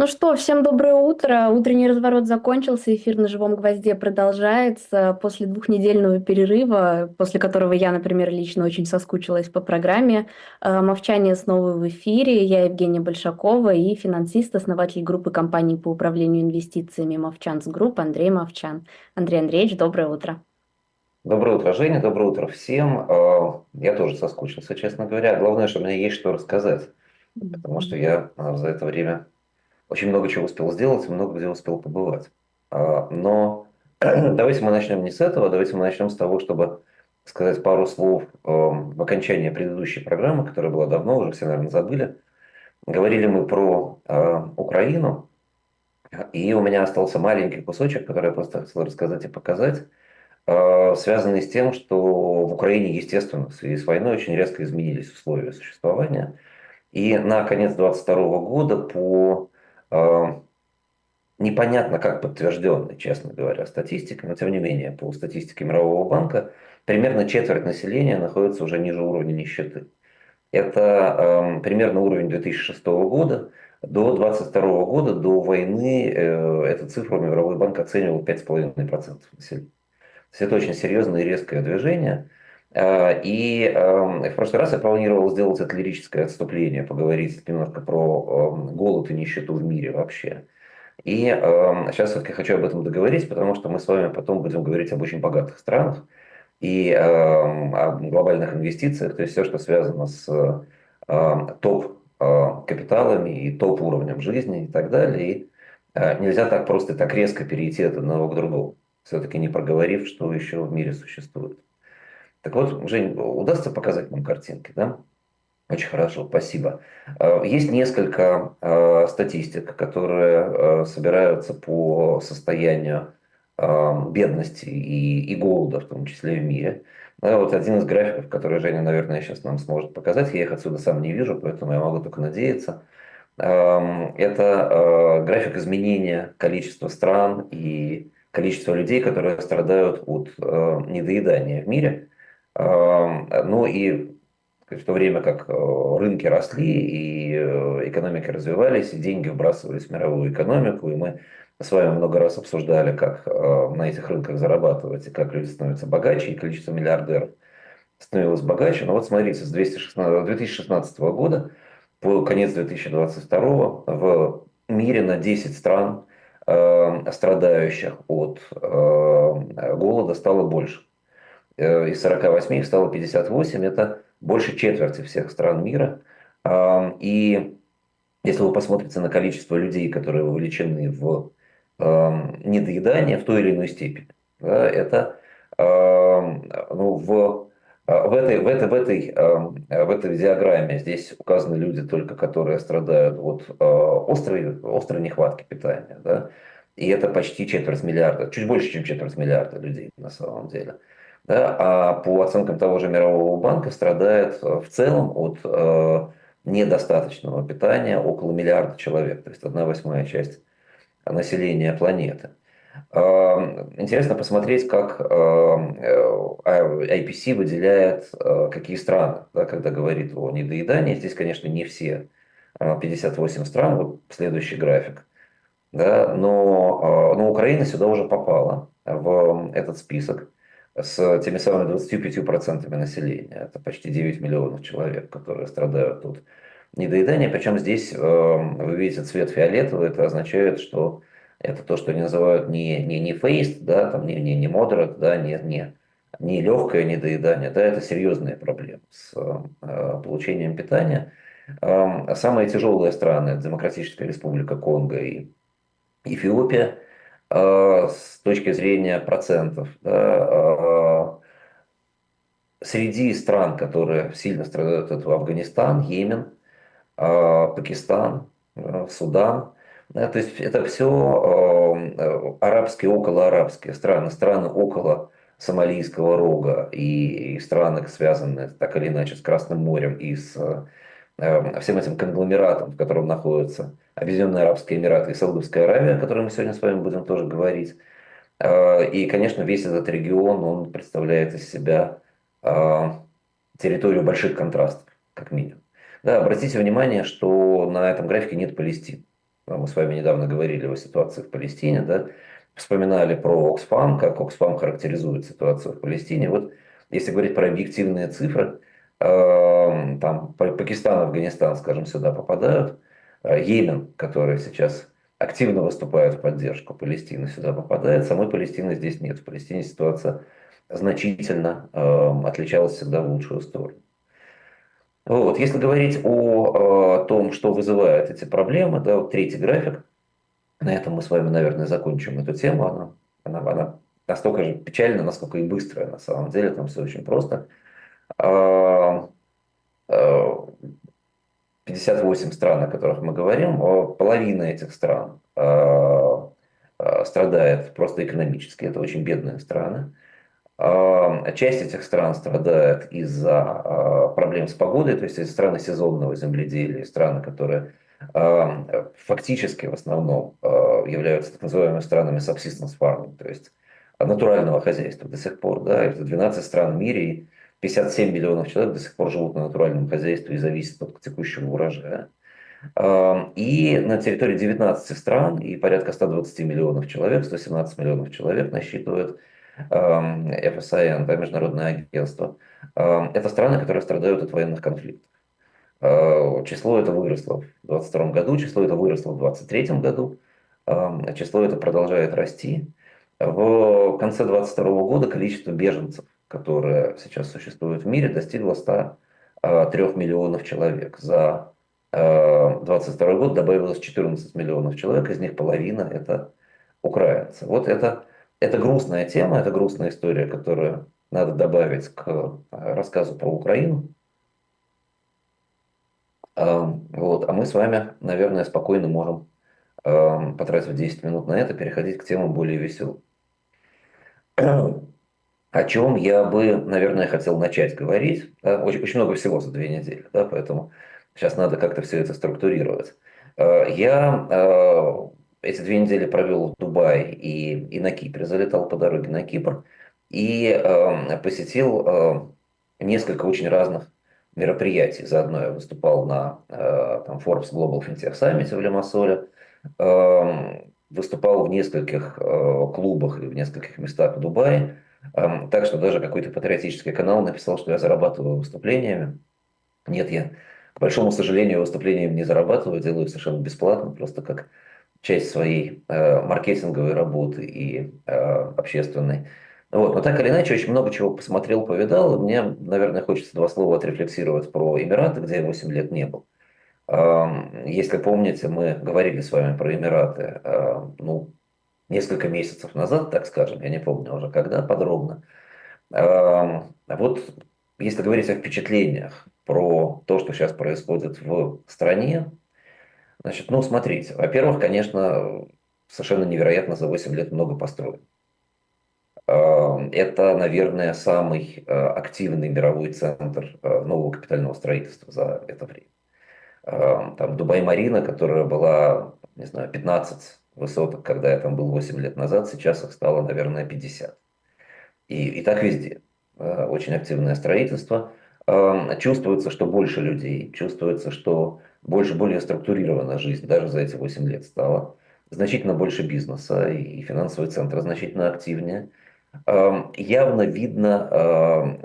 Ну что, всем доброе утро. Утренний разворот закончился, эфир на живом гвозде продолжается. После двухнедельного перерыва, после которого я, например, лично очень соскучилась по программе, э, «Мовчание» снова в эфире. Я Евгения Большакова и финансист, основатель группы компаний по управлению инвестициями «Movchan's Group» Андрей Мовчан. Андрей Андреевич, доброе утро. Доброе утро, Женя, доброе утро всем. Э, я тоже соскучился, честно говоря. Главное, что меня есть что рассказать, потому что я э, за это время очень много чего успел сделать, много где успел побывать. А, но давайте мы начнем не с этого, давайте мы начнем с того, чтобы сказать пару слов эм, в окончании предыдущей программы, которая была давно, уже все, наверное, забыли. Говорили мы про э, Украину, и у меня остался маленький кусочек, который я просто хотел рассказать и показать, э, связанный с тем, что в Украине, естественно, в связи с войной очень резко изменились условия существования. И на конец 2022 года по непонятно как подтвержденной, честно говоря, статистикой, но тем не менее, по статистике Мирового банка, примерно четверть населения находится уже ниже уровня нищеты. Это э, примерно уровень 2006 года. До 2022 года, до войны, э, эту цифру Мировой банк оценивал 5,5% населения. То есть это очень серьезное и резкое движение. Э, и эм, в прошлый раз я планировал сделать это лирическое отступление, поговорить немножко про эм, голод и нищету в мире вообще. И сейчас эм, все-таки хочу об этом договорить, потому что мы с вами потом будем говорить об очень богатых странах и о глобальных инвестициях, то есть все, что связано с топ-капиталами и топ-уровнем жизни и так далее. И э, нельзя так просто так резко перейти от одного к другому, все-таки не проговорив, что еще в мире существует. Так вот, Жень, удастся показать нам картинки, да? Очень хорошо, спасибо. Э, есть несколько э, статистик, которые э, собираются по состоянию бедности и, и голода, в том числе в мире. Да, вот один из графиков, который Женя, наверное, сейчас нам сможет показать, я их отсюда сам не вижу, поэтому я могу только надеяться. Это график изменения количества стран и количества людей, которые страдают от недоедания в мире. Ну и в то время как э, рынки росли и э, экономики развивались, и деньги вбрасывались в мировую экономику, и мы с вами много раз обсуждали, как э, на этих рынках зарабатывать, и как люди становятся богаче, и количество миллиардеров становилось богаче. Но вот смотрите, с 2016 года по конец 2022 в мире на 10 стран, страдающих от голода, стало больше. Э, из 48 их стало 58, это больше четверти всех стран мира. И если вы посмотрите на количество людей, которые вовлечены в недоедание в той или иной степени, это ну, в, в, этой, в, этой, в, этой, в этой диаграмме здесь указаны люди только, которые страдают от острой, острой нехватки питания. Да? И это почти четверть миллиарда, чуть больше, чем четверть миллиарда людей на самом деле да, а по оценкам того же Мирового банка страдает э, в целом от э, недостаточного питания около миллиарда человек, то есть одна восьмая часть населения планеты. Э, интересно посмотреть, как э, IPC выделяет какие страны, да, когда говорит о недоедании. Здесь, конечно, не все 58 стран, вот следующий график. Да, но, но Украина сюда уже попала в этот список с теми самыми 25% населения. Это почти 9 миллионов человек, которые страдают от недоедания. Причем здесь э, вы видите цвет фиолетовый, это означает, что это то, что они называют не, не, не фейст, да, там не, не, не moderate, да, не, не, не легкое недоедание, да, это серьезные проблемы с э, получением питания. Э, самые тяжелые страны – Демократическая Республика Конго и Эфиопия – с точки зрения процентов. Да, э, среди стран, которые сильно страдают от Афганистан, Йемен, э, Пакистан, Судан. Да, то есть это все арабские, околоарабские страны, страны около Сомалийского рога и, и страны, связанные так или иначе с Красным морем и с всем этим конгломератом, в котором находятся Объединенные Арабские Эмираты и Саудовская Аравия, о которой мы сегодня с вами будем тоже говорить. Э, и, конечно, весь этот регион, он представляет из себя э, территорию больших контрастов, как минимум. Да, обратите внимание, что на этом графике нет Палестины. Мы с вами недавно говорили о ситуации в Палестине, да, вспоминали про Оксфам, как Оксфам характеризует ситуацию в Палестине. Вот если говорить про объективные цифры, эм, там Пакистан, Афганистан, скажем, сюда попадают, э, Йемен, который сейчас активно выступает в поддержку Палестины, сюда попадает, самой Палестины здесь нет. В Палестине ситуация значительно э, отличалась всегда в лучшую сторону. Вот. Если говорить о, о том, что вызывает эти проблемы, да, вот третий график, на этом мы с вами, наверное, закончим эту тему. Она, она, она настолько же печальна, насколько и быстрая на самом деле, там все очень просто. 58 а, а, стран, о которых мы говорим, половина этих стран а, страдает просто экономически, это очень бедные страны. Часть этих стран страдает из-за проблем с погодой, то есть это страны сезонного земледелия, страны, которые фактически в основном являются так называемыми странами subsistence farming, то есть натурального хозяйства до сих пор. Да, это 12 стран в мире, 57 миллионов человек до сих пор живут на натуральном хозяйстве и зависят от текущего урожая. И на территории 19 стран и порядка 120 миллионов человек, 117 миллионов человек насчитывает FSIN, да, Международное агентство. Это страны, которые страдают от военных конфликтов. Число это выросло в 2022 году, число это выросло в 2023 году, число это продолжает расти. В конце 2022 года количество беженцев, которое сейчас существует в мире, достигло 103 миллионов человек. За 2022 год добавилось 14 миллионов человек, из них половина это украинцы. Вот это, это грустная тема, это грустная история, которую надо добавить к рассказу про Украину. Вот. А мы с вами, наверное, спокойно можем, потратив 10 минут на это, переходить к темам более веселым о чем я бы, наверное, хотел начать говорить. Да? Очень, очень много всего за две недели, да? поэтому сейчас надо как-то все это структурировать. Э, я э, эти две недели провел в Дубае и, и на Кипре, залетал по дороге на Кипр и э, посетил несколько очень разных мероприятий. Заодно я выступал на там, Forbes Global FinTech Summit в Лимассоле, выступал в нескольких э, клубах и в нескольких местах в Дубае. Э, так что даже какой-то патриотический канал написал, что я зарабатываю выступлениями. Нет, я, к большому сожалению, выступлениями не зарабатываю, делаю совершенно бесплатно, просто как часть своей э, маркетинговой работы и э, общественной. Вот. Но так или иначе, очень много чего посмотрел, повидал. Мне, наверное, хочется два слова отрефлексировать про Эмираты, где я 8 лет не был. Если помните, мы говорили с вами про Эмираты ну, несколько месяцев назад, так скажем, я не помню уже когда подробно. Вот если говорить о впечатлениях про то, что сейчас происходит в стране, значит, ну, смотрите, во-первых, конечно, совершенно невероятно за 8 лет много построено. Это, наверное, самый активный мировой центр нового капитального строительства за это время. Эм, там Дубай-Марина, которая была, не знаю, 15 высоток, когда я там был 8 лет назад, сейчас их стало, наверное, 50. И, и так везде. Очень активное строительство. Эм, чувствуется, что больше людей, чувствуется, что больше, более структурирована жизнь даже за эти 8 лет стала. Значительно больше бизнеса и финансовый центр значительно активнее. Эм, явно видно,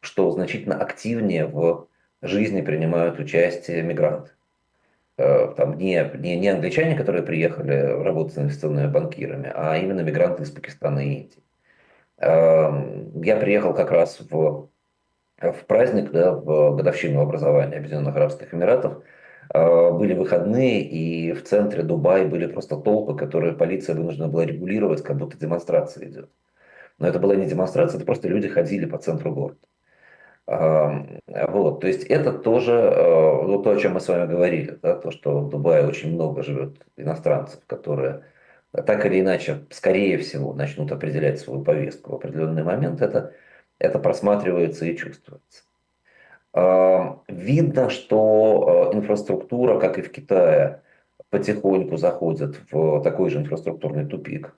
что значительно активнее в жизни принимают участие мигранты. Э, там не, не, не англичане, которые приехали работать инвестиционными банкирами, а именно мигранты из Пакистана и Индии. Эм, я приехал как раз в, в праздник, да, в годовщину образования Объединенных Арабских Эмиратов. Э, были выходные, и в центре Дубая были просто толпы, которые полиция вынуждена была регулировать, как будто демонстрация идет. Но это была не демонстрация, это просто люди ходили по центру города. Вот, то есть это тоже ну, то, о чем мы с вами говорили, да, то, что в Дубае очень много живет иностранцев, которые так или иначе, скорее всего, начнут определять свою повестку в определенный момент, это, это просматривается и чувствуется. Видно, что э, инфраструктура, как и в Китае, потихоньку заходит в такой же инфраструктурный тупик.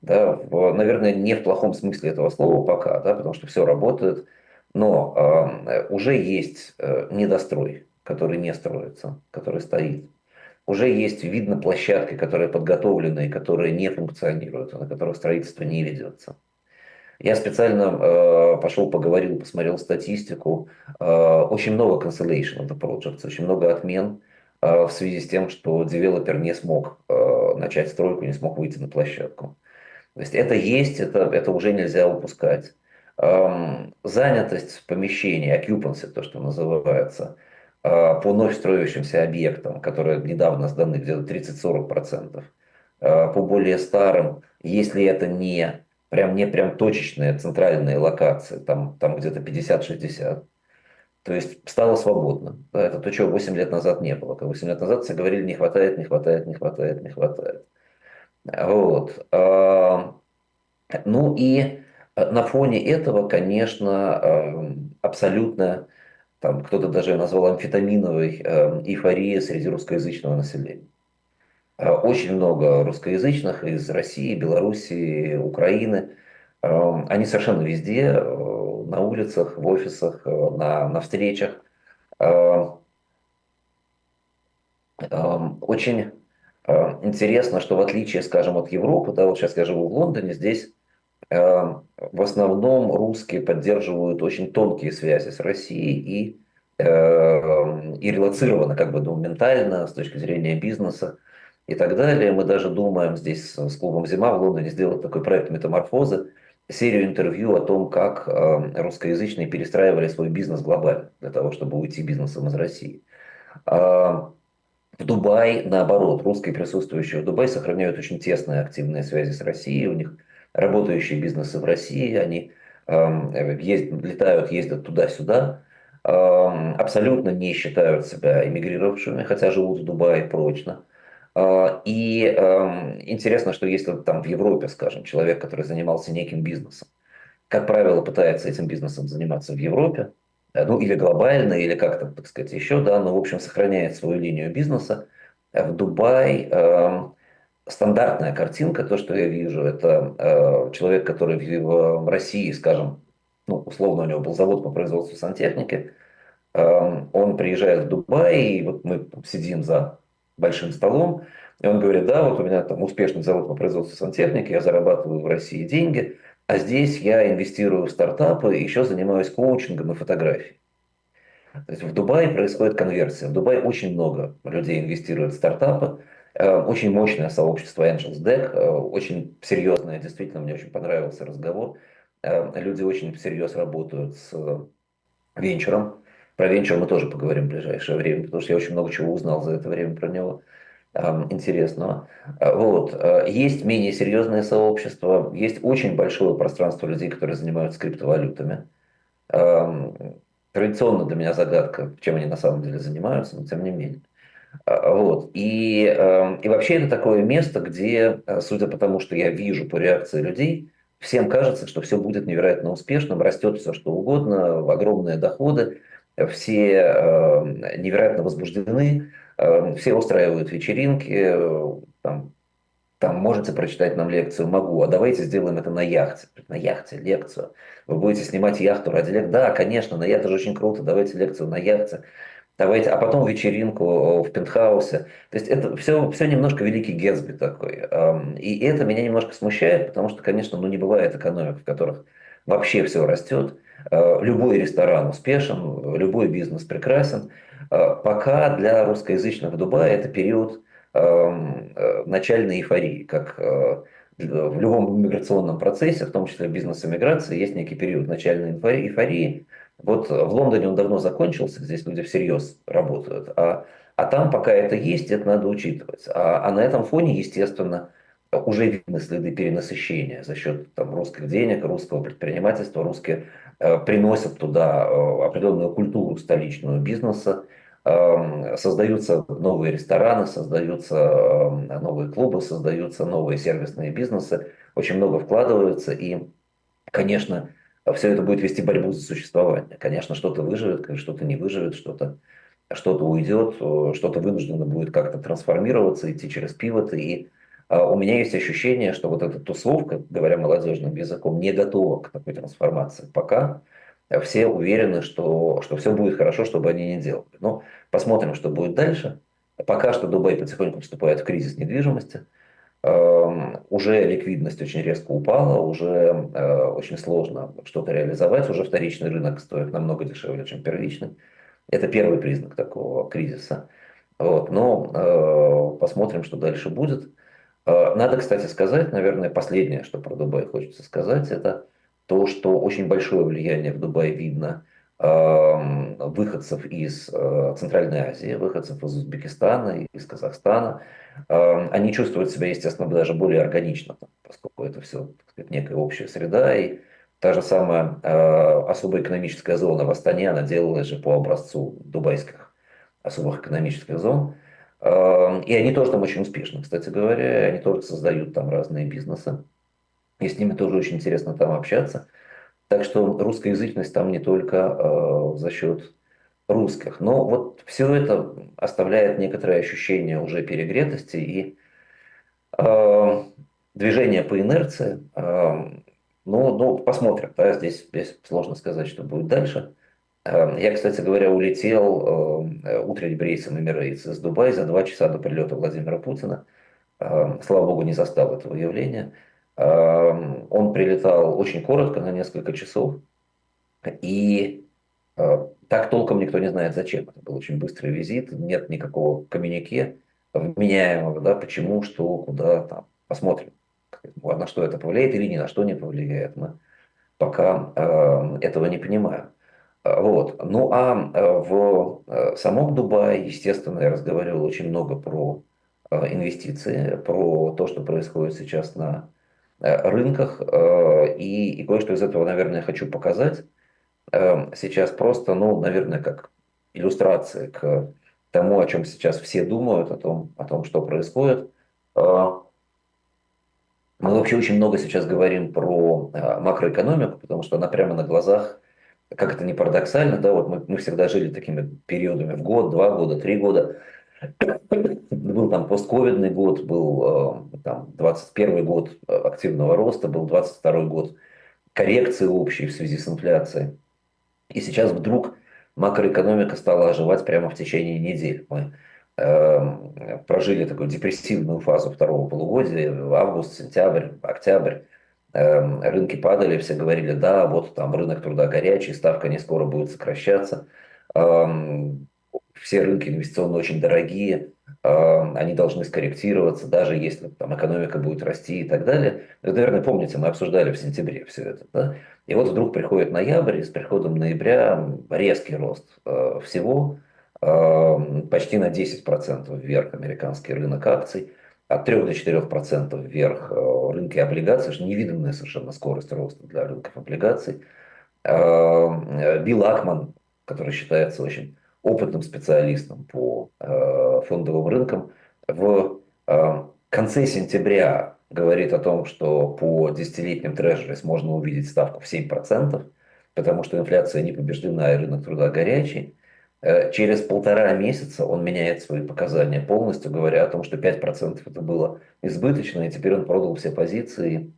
Да, в, наверное, не в плохом смысле этого слова пока, да, потому что все работает, но э, уже есть э, недострой, который не строится, который стоит. уже есть, видно, площадки, которые подготовлены, которые не функционируют, на которых строительство не ведется. Я специально э, пошел, поговорил, посмотрел статистику. Э, очень много cancellation of the projects, очень много отмен э, в связи с тем, что девелопер не смог э, начать стройку, не смог выйти на площадку. То есть это есть, это, это уже нельзя упускать. Эм, занятость помещения, occupancy, то, что называется, э, по вновь строящимся объектам, которые недавно сданы, где-то 30-40%. Э, по более старым, если это не прям не прям точечные центральные локации, там, там где-то 50-60. То есть стало свободно. Это то, чего 8 лет назад не было. Как 8 лет назад все говорили, не хватает, не хватает, не хватает, не хватает. Вот. А, ну и на фоне этого, конечно, а, абсолютно, там кто-то даже назвал амфетаминовой а, эйфория среди русскоязычного населения. Э, очень много русскоязычных из России, Белоруссии, Украины. Они совершенно везде, э, на улицах, в офисах, э, на, на встречах. Очень интересно, что в отличие, скажем, от Европы, да, вот сейчас я живу в Лондоне, здесь в основном русские поддерживают очень тонкие связи с Россией и, и релацированы как бы ну, ментально с точки зрения бизнеса и так далее. Мы даже думаем здесь с клубом «Зима» в Лондоне сделать такой проект «Метаморфозы», серию интервью о том, как э, русскоязычные перестраивали свой бизнес глобально для того, чтобы уйти бизнесом из России. В Дубае, наоборот, русские присутствующие в Дубае сохраняют очень тесные активные связи с Россией. У них работающие бизнесы в России, они э, ездят, летают, ездят туда-сюда, э, абсолютно не считают себя эмигрировавшими, хотя живут в Дубае прочно. А, и эм, интересно, что если там в Европе, скажем, человек, который занимался неким бизнесом, как правило, пытается этим бизнесом заниматься в Европе, э, ну или глобально, или как-то, так сказать, еще, да, но, в общем, сохраняет свою линию бизнеса. Э, в Дубай э, стандартная картинка, то, что я вижу, это э, человек, который в, в России, скажем, ну, условно, у него был завод по производству сантехники, э, он приезжает в Дубай, и вот мы сидим за большим столом, и он говорит, да, вот у меня там успешный завод по производству сантехники, я зарабатываю в России деньги, а здесь я инвестирую в стартапы еще занимаюсь коучингом и фотографией. То есть в Дубае происходит конверсия. В Дубае очень много людей инвестируют в стартапы. Э, очень мощное сообщество Angels Deck, э, очень серьезное, действительно, мне очень понравился разговор. Э, люди очень всерьез работают с венчуром, про венчур мы тоже поговорим в ближайшее время, потому что я очень много чего узнал за это время про него интересного. А, вот. Есть менее серьезные сообщества, есть очень большое пространство людей, которые занимаются криптовалютами. Традиционно для меня загадка, чем они на самом деле занимаются, но тем не менее. А, вот. И, и вообще это такое место, где, судя по тому, что я вижу по реакции людей, всем кажется, что все будет невероятно успешным, растет все что угодно, огромные доходы, все э, невероятно возбуждены, э, все устраивают вечеринки, э, там, там можете прочитать нам лекцию, могу, а давайте сделаем это на яхте. На яхте лекцию. Вы будете снимать яхту ради лекции. Да, конечно, на яхте же очень круто, давайте лекцию на яхте. Давайте, а потом вечеринку в пентхаусе. То есть это все, все немножко великий Гетсби такой. И это меня немножко смущает, потому что, конечно, ну, не бывает экономик, в которых вообще все растет. Э, любой ресторан успешен, любой бизнес прекрасен. Э, пока для русскоязычных в Дубае это период э, начальной эйфории, как в любом миграционном процессе, в том числе бизнес-эмиграции, есть некий период начальной эйфории. Вот в Лондоне он давно закончился, здесь люди всерьез работают, а, а там пока это есть, это надо учитывать. А, а на этом фоне, естественно, уже видны следы перенасыщения за счет там, русских денег, русского предпринимательства, русские Э, приносят туда э, определенную культуру столичного бизнеса, эм, создаются новые рестораны, создаются эм, новые клубы, создаются новые сервисные бизнесы, очень много вкладываются, и, конечно, все это будет вести борьбу за существование. Конечно, что-то выживет, что-то не выживет, что-то что-то уйдет, э, что-то вынуждено будет как-то трансформироваться, идти через пивоты, и а у меня есть ощущение, что вот эта тусовка, говоря молодежным языком, не готова к такой трансформации. Пока все уверены, что, что все будет хорошо, чтобы они не делали. Но посмотрим, что будет дальше. Пока что Дубай потихоньку вступает в кризис недвижимости. Эм, уже ликвидность очень резко упала, уже э, очень сложно что-то реализовать, уже вторичный рынок стоит намного дешевле, чем первичный. Это первый признак такого кризиса. Вот. Но э, посмотрим, что дальше будет. Э, надо, кстати, сказать, наверное, последнее, что про Дубай хочется сказать, это то, что очень большое влияние в Дубае видно выходцев из э, Центральной Азии, выходцев из Узбекистана, из Казахстана. Э, они чувствуют себя, естественно, даже более органично, поскольку это все так сказать, некая общая среда. И та же самая э, особая экономическая зона в Астане, она делалась же по образцу дубайских особых экономических зон. Эм, и они тоже там очень успешны, кстати говоря. Они тоже создают там разные бизнесы. И с ними тоже очень интересно там общаться. Так что русскоязычность там не только э, за счет русских. Но вот все это оставляет некоторое ощущение уже перегретости и э, движения по инерции. Э, ну, ну, посмотрим. Да, здесь, здесь сложно сказать, что будет дальше. Эм, я, кстати говоря, улетел эм, утренним рейсом Emirates из Дубая за два часа до прилета Владимира Путина. Эм, слава богу, не застал этого явления. Он прилетал очень коротко, на несколько часов. И э, так толком никто не знает, зачем. Это был очень быстрый визит, нет никакого коммюнике вменяемого, да, почему, что, куда, там, посмотрим, на что это повлияет или ни на что не повлияет. Мы пока этого не понимаем. Вот. Ну а э, в э, самом Дубае, естественно, я разговаривал очень много про э, инвестиции, про то, что происходит сейчас на рынках. И, и кое-что из этого, наверное, хочу показать. Сейчас просто, ну, наверное, как иллюстрация к тому, о чем сейчас все думают, о том, о том что происходит. Мы вообще очень много сейчас говорим про макроэкономику, потому что она прямо на глазах как это не парадоксально, да, вот мы, мы всегда жили такими периодами в год, два года, три года. Был там постковидный год, был э, там 21 год активного роста, был 22 год коррекции общей в связи с инфляцией. И сейчас вдруг макроэкономика стала оживать прямо в течение недели. Мы э, прожили такую депрессивную фазу второго полугодия, август, сентябрь, октябрь. Рынки падали, все говорили, да, вот там рынок труда горячий, ставка не скоро будет сокращаться. Эм, все рынки инвестиционные очень дорогие, эм, они должны скорректироваться, даже если там экономика будет расти и так далее. Вы, наверное, помните, мы обсуждали в сентябре все это. Да? И вот вдруг приходит ноябрь, и с приходом ноября резкий рост э, всего, почти на 10% вверх американский рынок акций от 3 до 4 процентов вверх э, рынки облигаций, что невиданная совершенно скорость роста для рынков облигаций. Э, Билл Акман, который считается очень опытным специалистом по э, фондовым рынкам, в конце сентября говорит о том, что по десятилетним трежерис можно увидеть ставку в 7%, потому что инфляция не побеждена и рынок труда горячий. Э, через полтора месяца он меняет свои показания полностью, говоря о том, что 5% это было избыточно, и теперь он продал все позиции.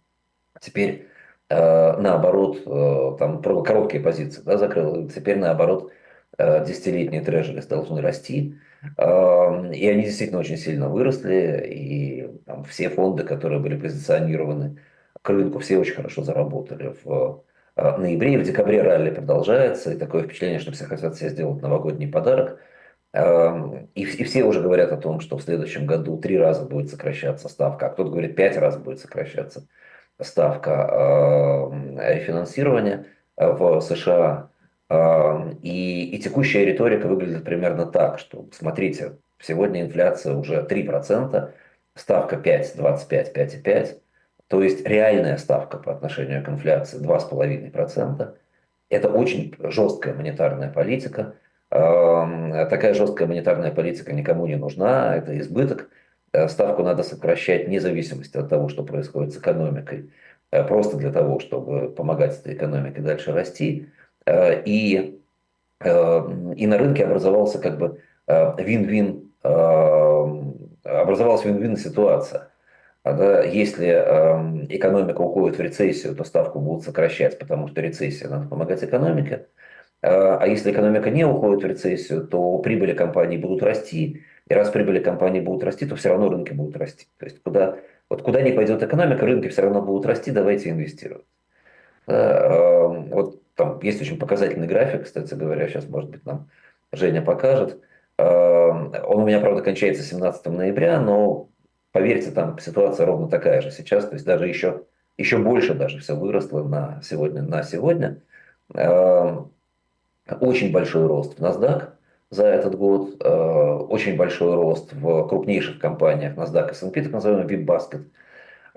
Теперь э, наоборот, э, там продал короткие позиции, да, закрыл. Теперь наоборот, э, десятилетние трежерис должны расти. Э, и они действительно очень сильно выросли. И там, все фонды, которые были позиционированы к рынку, все очень хорошо заработали в в ноябре и в декабре ралли продолжается, и такое впечатление, что все хотят себе сделать новогодний подарок. И, и все уже говорят о том, что в следующем году три раза будет сокращаться ставка, а кто-то говорит пять раз будет сокращаться ставка рефинансирования э, в США. Эм, и, и текущая риторика выглядит примерно так, что смотрите, сегодня инфляция уже 3%, ставка 5, 25, 5,5, то есть реальная ставка по отношению к инфляции 2,5%. Это очень жесткая монетарная политика. Эм, такая жесткая монетарная политика никому не нужна, это избыток. Э, ставку надо сокращать вне зависимости от того, что происходит с экономикой, э, просто для того, чтобы помогать этой экономике дальше расти. Э, и, и на рынке образовался как бы вин-вин, образовалась вин-вин ситуация. Да, если э, экономика уходит в рецессию, то ставку будут сокращать, потому что рецессия, надо помогать экономике. Э, а если экономика не уходит в рецессию, то прибыли компаний будут расти, И раз прибыли компании будут расти, то все равно рынки будут расти. То есть куда, вот куда не пойдет экономика, рынки все равно будут расти, давайте инвестировать. Да, эм, вот там есть очень показательный график, кстати говоря, сейчас, может быть, нам Женя покажет. Эм, он у меня, правда, кончается 17 ноября, но поверьте, там ситуация ровно такая же сейчас, то есть даже еще, еще больше даже все выросло на сегодня. На сегодня. Эм, очень большой рост в NASDAQ за этот год, э, очень большой рост в крупнейших компаниях NASDAQ и S&P, так называемый VIP Basket. Эм,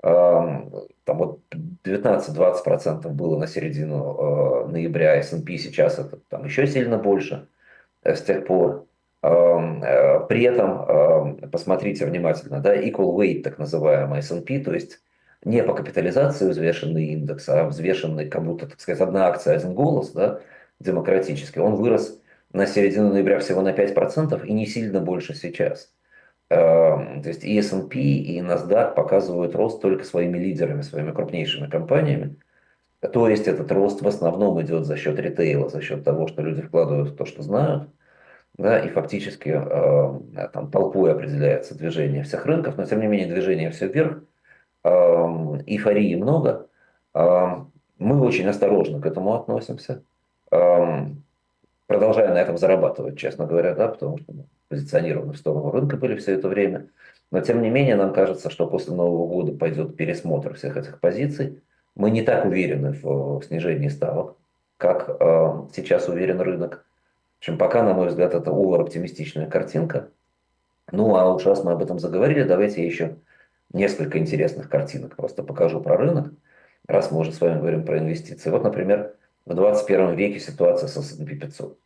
там вот 19-20% было на середину э, ноября S&P, сейчас это там еще сильно больше э, с тех пор. При этом, посмотрите внимательно, да, equal weight, так называемый S&P, то есть не по капитализации взвешенный индекс, а взвешенный как будто, так сказать, одна акция, один голос, да, демократический, он вырос на середину ноября всего на 5% и не сильно больше сейчас. Эм, то есть и S&P, и NASDAQ показывают рост только своими лидерами, своими крупнейшими компаниями. То есть этот рост в основном идет за счет ритейла, за счет того, что люди вкладывают в то, что знают. Да, и фактически э, там толпой определяется движение всех рынков, но тем не менее движение все вверх, э, эйфории много. Э, мы очень осторожно к этому относимся продолжая на этом зарабатывать, честно говоря, да, потому что мы позиционированы в сторону рынка были все это время. Но тем не менее, нам кажется, что после Нового года пойдет пересмотр всех этих позиций. Мы не так уверены в снижении ставок, как э, сейчас уверен рынок. Чем пока, на мой взгляд, это овер-оптимистичная картинка. Ну, а уж раз мы об этом заговорили, давайте я еще несколько интересных картинок просто покажу про рынок, раз мы уже с вами говорим про инвестиции. Вот, например, в 21 веке ситуация с S&P 500.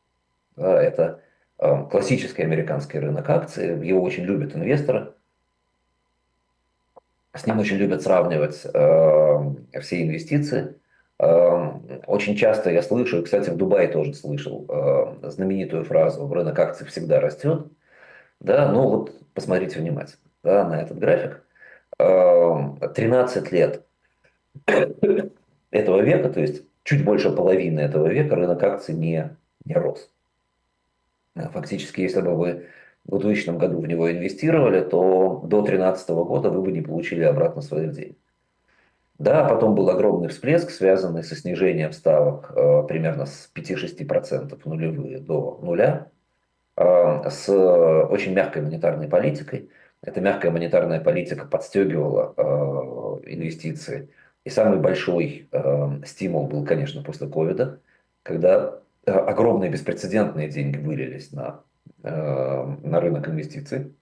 Да, это классический американский рынок акций, его очень любят инвесторы, с ним очень любят сравнивать э, все инвестиции. Э, очень часто я слышу, и, кстати, в Дубае тоже слышал э, знаменитую фразу «рынок акций всегда растет». Да, ну вот посмотрите внимательно да, на этот график. Э, 13 лет этого века, то есть чуть больше половины этого века рынок акций не, не рос. А фактически, если бы вы в 2000 году в него инвестировали, то до 2013 года вы бы не получили обратно своих денег. Да, потом был огромный всплеск, связанный со снижением ставок э, примерно с 5-6% нулевые до нуля, э, с очень мягкой монетарной политикой. Эта мягкая монетарная политика подстегивала э, инвестиции и самый большой э, стимул был, конечно, после ковида, когда э, огромные беспрецедентные деньги вылились на, э, на рынок инвестиций.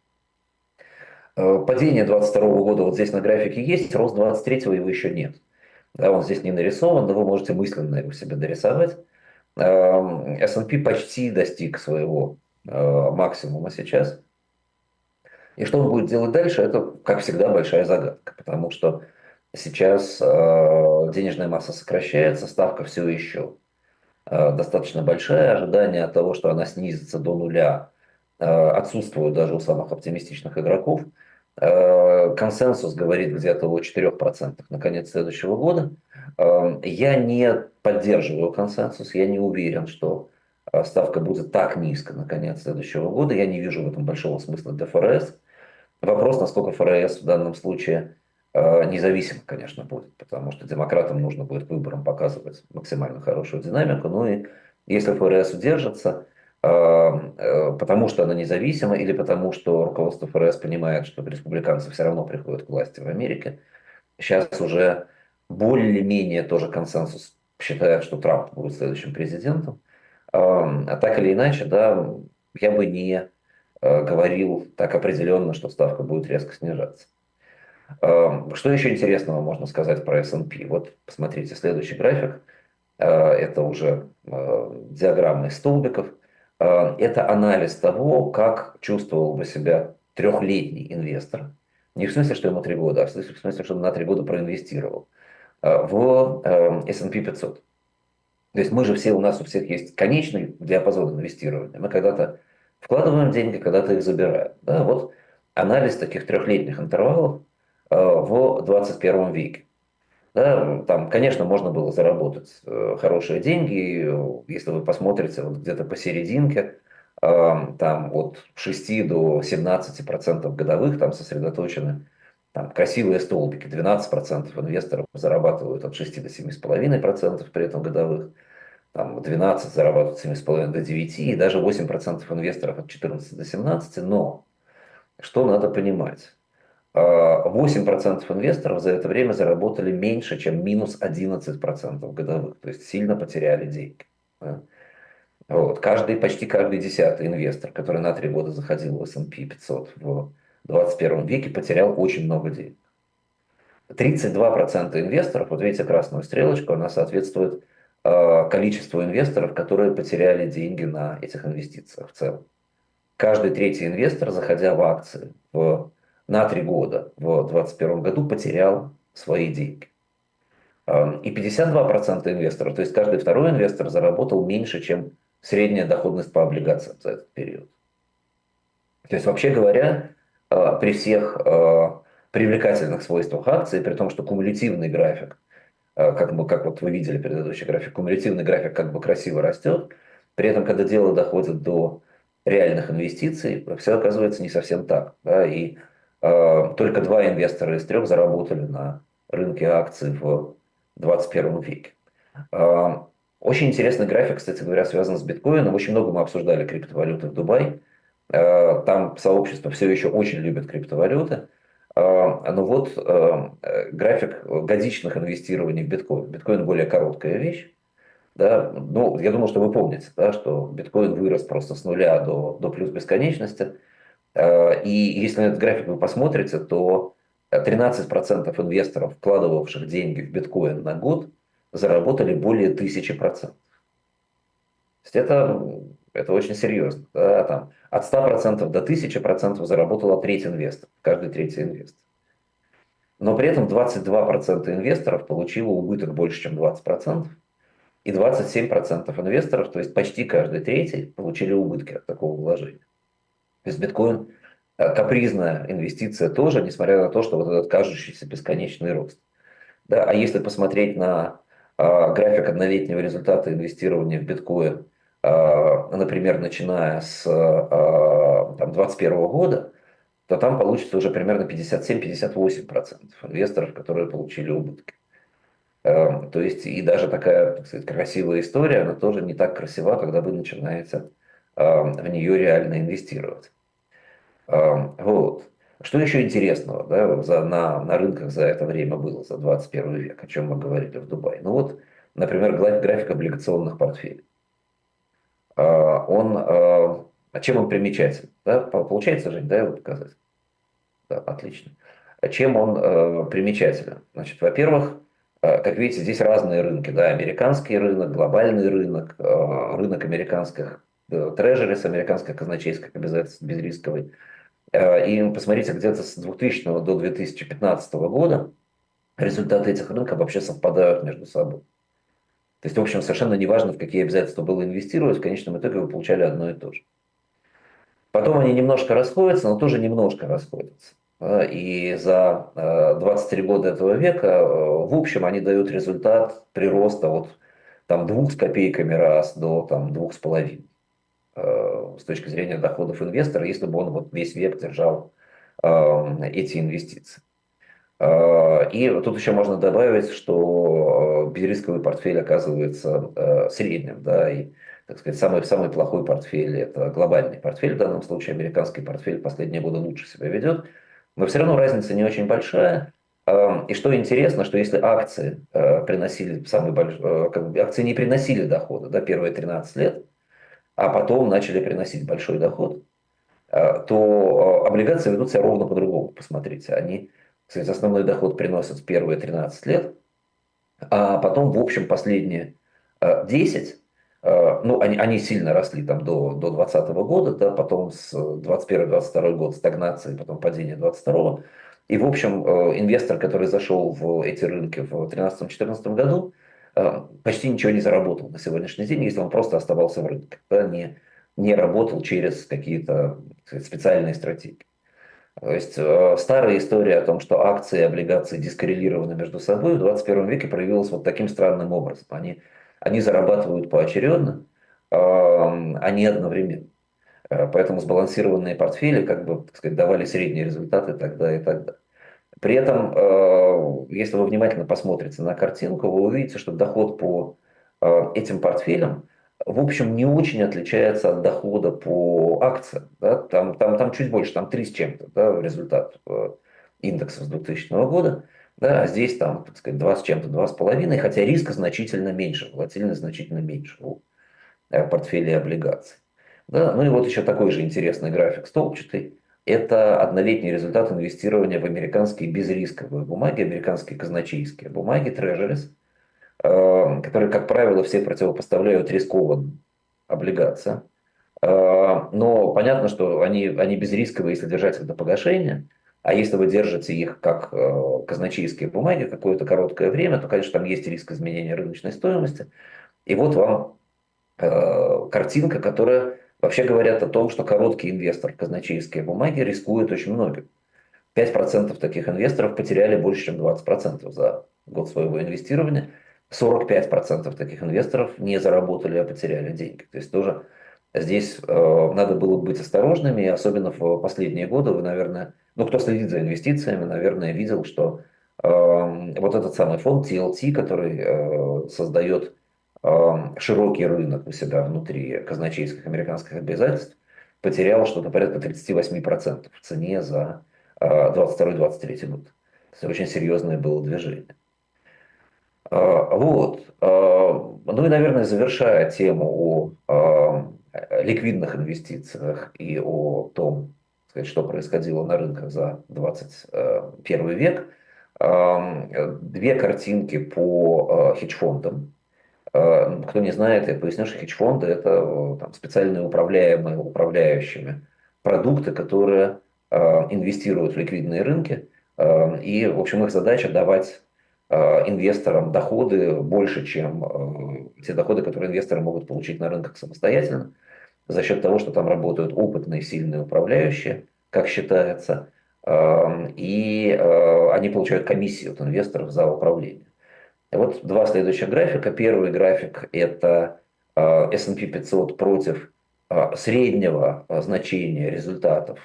Э, падение 22 года вот здесь на графике есть, рост 23 его еще нет. Да, он здесь не нарисован, но вы можете мысленно его себе дорисовать. Э, S&P почти достиг своего э, максимума сейчас. И что он будет делать дальше, это, как всегда, большая загадка, потому что Сейчас э, денежная масса сокращается, ставка все еще э, достаточно большая. Ожидания того, что она снизится до нуля, э, отсутствуют даже у самых оптимистичных игроков. Консенсус говорит где-то о 4% на конец следующего года. Я не поддерживаю консенсус, я не уверен, что ставка будет так низко на конец следующего года. Я не вижу в этом большого смысла для ФРС. Вопрос, насколько ФРС в данном случае Э, независимо, конечно, будет, потому что демократам нужно будет выбором показывать максимально хорошую динамику. Ну и если ФРС удержится, э, э, потому что она независима или потому что руководство ФРС понимает, что республиканцы все равно приходят к власти в Америке, сейчас уже более-менее тоже консенсус считает, что Трамп будет следующим президентом. А так или иначе, да, я бы не говорил так определенно, что ставка будет резко снижаться. Эм, что еще интересного можно сказать про S&P? Вот посмотрите, следующий график. Э, это уже э, диаграммы столбиков. Э, это анализ того, как чувствовал бы себя трехлетний инвестор. Не в смысле, что ему три года, а в смысле, что он на три года проинвестировал в S&P 500. То есть мы же все, у нас у всех есть конечный диапазон инвестирования. Мы когда-то вкладываем деньги, когда-то их забираем. Да, вот анализ таких трехлетних интервалов в 21 веке. Да, там, конечно, можно было заработать э, хорошие деньги, если вы посмотрите вот где-то посерединке, там от 6 до 17 процентов годовых там сосредоточены там красивые столбики, 12% инвесторов зарабатывают от 6 до 7,5% при этом годовых, там 12 зарабатывают 7,5 до 9, и даже 8% инвесторов от 14 до 17, но что надо понимать? 8% а, инвесторов за это время заработали меньше, чем минус 11% годовых, то есть сильно потеряли деньги. Вот. Каждый, почти каждый десятый инвестор, который на три года заходил в S&P 500 в 21 веке, потерял очень много денег. 32% инвесторов, вот видите красную стрелочку, она соответствует э, количеству инвесторов, которые потеряли деньги на этих инвестициях в целом. Каждый третий инвестор, заходя в акции в на три года в 2021 году потерял свои деньги. И 52% инвесторов, то есть каждый второй инвестор заработал меньше, чем средняя доходность по облигациям за этот период. То есть, вообще говоря, э, при всех э, привлекательных свойствах акции, при том, что кумулятивный график, э, как, мы, как вот вы видели предыдущий график, кумулятивный график как бы красиво растет, при этом, когда дело доходит до реальных инвестиций, все оказывается не совсем так. Да, и только два инвестора из трех заработали на рынке акций в 21 веке. Э, очень интересный график, кстати говоря, связан с биткоином. Очень много мы обсуждали криптовалюты в Дубае. Э, там сообщество все еще очень любит криптовалюты. Но вот график годичных инвестирований в биткоин. Биткоин более короткая вещь. Да? Ну, я думаю, что вы помните, да, что биткоин вырос просто с нуля до, до плюс бесконечности. Э, и если на этот график вы посмотрите, то 13% инвесторов, вкладывавших деньги в биткоин на год, заработали более 1000%. То есть это, это очень серьезно. Да? Там, от 100% до 1000% заработала треть инвестор, каждый третий инвестор. Но при этом 22% инвесторов получило убыток больше, чем 20%, и 27% инвесторов, то есть почти каждый третий, получили убытки от такого вложения. То есть биткоин э, капризная инвестиция тоже, несмотря на то, что вот этот кажущийся бесконечный рост. Да, а если посмотреть на а, график однолетнего результата инвестирования в биткоин, а, например, начиная с а, там, 2021 года, то там получится уже примерно 57-58% инвесторов, которые получили убытки. А, то есть и даже такая так сказать, красивая история, она тоже не так красива, когда вы начинаете в нее реально инвестировать. Вот. Что еще интересного да, за, на, на рынках за это время было, за 21 век, о чем мы говорили в Дубае? Ну вот, например, график облигационных портфелей. А, он, а чем он примечателен? Да? Получается, Жень, да, его показать? Да, отлично. Чем он э, примечателен? Значит, во-первых, как видите, здесь разные рынки. Да? Американский рынок, глобальный рынок, рынок американских трежерис, американское казначейское обязательство безрисковый. Э, и посмотрите, где-то с 2000 до 2015 года результаты этих рынков вообще совпадают между собой. То есть, в общем, совершенно неважно, в какие обязательства было инвестировать, в конечном итоге вы получали одно и то же. Потом они немножко расходятся, но тоже немножко расходятся. И за 23 э, года этого века, э, в общем, они дают результат прироста от там, двух с копейками раз до там, двух с половиной. Э, с точки зрения доходов инвестора, если бы он вот весь век держал эм, эти инвестиции. Э, и тут еще можно добавить, что э, безрисковый портфель оказывается средним, да, и, так сказать, самый, самый плохой портфель – это глобальный портфель, в данном случае американский портфель последние годы лучше себя ведет, но все равно разница не очень большая. И что интересно, что если акции приносили самый большой, как бы акции не приносили дохода, да, первые 13 лет, а потом начали приносить большой доход, э, то э, облигации ведут себя ровно по-другому. Посмотрите, они, кстати, основной доход приносят в первые 13 лет, а потом, в общем, последние 10, э, ну, они, они сильно росли там до, до 2020 года, да, потом с 21-22 год стагнации, потом падение 22 И, в общем, инвестор, который зашел в эти рынки в 2013-2014 году, почти ничего не заработал на сегодняшний день, если он просто оставался в рынке, да, не, не работал через какие-то специальные стратегии. То есть э, старая история о том, что акции и облигации дискоррелированы между собой, в 21 веке проявилась вот таким странным образом. Они, они зарабатывают поочередно, э, а не одновременно. Поэтому сбалансированные портфели как бы, так сказать, давали средние результаты тогда и тогда. При этом, если вы внимательно посмотрите на картинку, вы увидите, что доход по этим портфелям в общем, не очень отличается от дохода по акциям. Да? Там, там, там чуть больше, там 3 с чем-то да, результат э, индекса с 2000 года. Да, а здесь там, так сказать, 2 с чем-то, 2,5, хотя риска значительно меньше, волатильность значительно меньше у э, портфелей облигаций. Да? Ну и вот еще такой же интересный график столбчатый. Это однолетний результат инвестирования в американские безрисковые бумаги, американские казначейские бумаги, трежерис – Э, которые, как правило, все противопоставляют рискованным облигациям. Э, но понятно, что они, они безрисковые, если держать их до погашения. А если вы держите их как э, казначейские бумаги какое-то короткое время, то, конечно, там есть риск изменения рыночной стоимости. И вот вам картинка, которая вообще говорит о том, что короткий инвестор в казначейские бумаги рискует очень многим. 5% таких инвесторов потеряли больше, чем 20% за год своего инвестирования. 45% таких инвесторов не заработали, а потеряли деньги. То есть тоже здесь э, надо было быть осторожными, особенно в последние годы. Вы, наверное, ну кто следит за инвестициями, наверное, видел, что э, вот этот самый фонд TLT, который э, создает широкий рынок у себя внутри казначейских американских обязательств, потерял что-то порядка 38% в цене за э, 22-23 год. То есть очень серьезное было движение. А, вот. А, ну и, наверное, завершая тему о а, ликвидных инвестициях и о том, сказать, что происходило на рынках за 21 век, две картинки по хедж-фондам. Кто не знает, я поясню, что хедж-фонды – это там, специальные управляемые управляющими продукты, которые инвестируют в ликвидные рынки. И, в общем, их задача давать Э, инвесторам доходы больше, чем э, те доходы, которые инвесторы могут получить на рынках самостоятельно, за счет того, что там работают опытные, сильные управляющие, как считается, и э, они получают комиссию от инвесторов за управление. Вот два следующих графика. Первый график – это S&P 500 против среднего значения результатов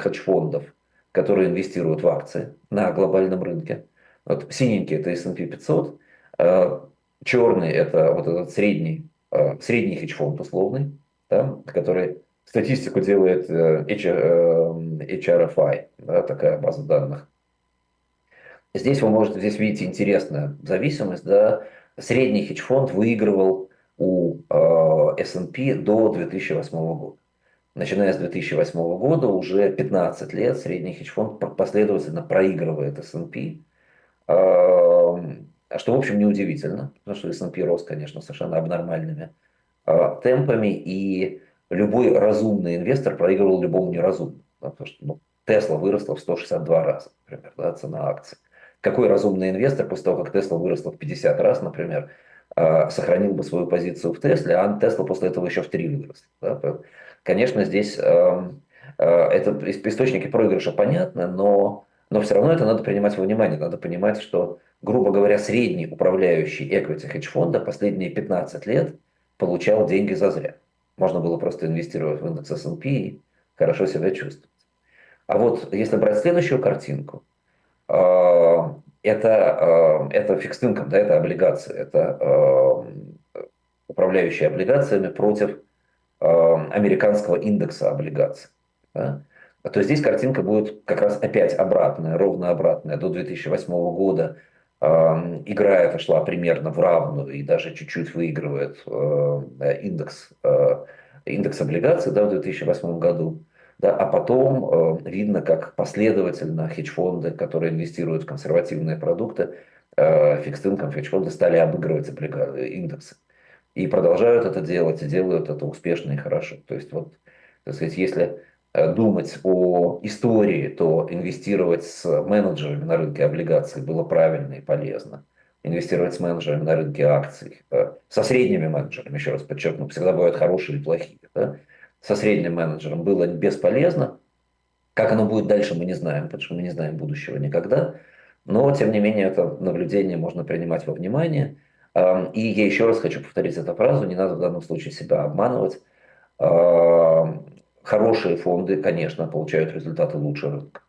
хедж-фондов, которые инвестируют в акции на глобальном рынке. Вот синенький это S&P 500, э, черный это вот этот средний, э, средний хедж-фонд условный, да, который статистику делает э, HRFI, да, такая база данных. Здесь вы можете, здесь видите интересная зависимость, да, средний хедж-фонд выигрывал у S&P до 2008 года. Начиная с 2008 года уже 15 лет средний хедж-фонд последовательно проигрывает S&P а что, в общем, неудивительно, потому что S&P рос, конечно, совершенно абнормальными а, темпами, и любой разумный инвестор проигрывал любому неразумному. Да, потому что ну, Тесла выросла в 162 раза, например, да, цена акций. Какой разумный инвестор после того, как Тесла выросла в 50 раз, например, а, сохранил бы свою позицию в Тесле, а Тесла после этого еще в 3 выросла. Да? Конечно, здесь это источники проигрыша понятны, но но все равно это надо принимать во внимание. Надо понимать, что, грубо говоря, средний управляющий equity хедж-фонда последние 15 лет получал деньги за зря. Можно было просто инвестировать в индекс S&P и хорошо себя чувствовать. А вот если брать следующую картинку, а, это, а, это фикс инком, да, это облигации, это а, управляющие облигациями против американского индекса облигаций. Да? то здесь картинка будет как раз опять обратная, ровно обратная. До 2008 года игра эта шла примерно в равную и даже чуть-чуть выигрывает э, индекс, э, индекс облигаций да, в 2008 году. Да, а потом э, видно, как последовательно хедж-фонды, которые инвестируют в консервативные продукты, фикс инком хедж-фонды стали обыгрывать индексы. И продолжают это делать, и делают это успешно и хорошо. То есть, вот, так сказать, если Э, думать о истории, то инвестировать с менеджерами на рынке облигаций было правильно и полезно. Инвестировать с менеджерами на рынке акций, э, со средними менеджерами, еще раз подчеркну, всегда бывают хорошие и плохие. Да? Со средним менеджером было бесполезно. Как оно будет дальше, мы не знаем, потому что мы не знаем будущего никогда. Но, тем не менее, это наблюдение можно принимать во внимание. И я еще раз хочу повторить эту фразу, не надо в данном случае себя обманывать. Хорошие фонды, конечно, получают результаты лучше рынка.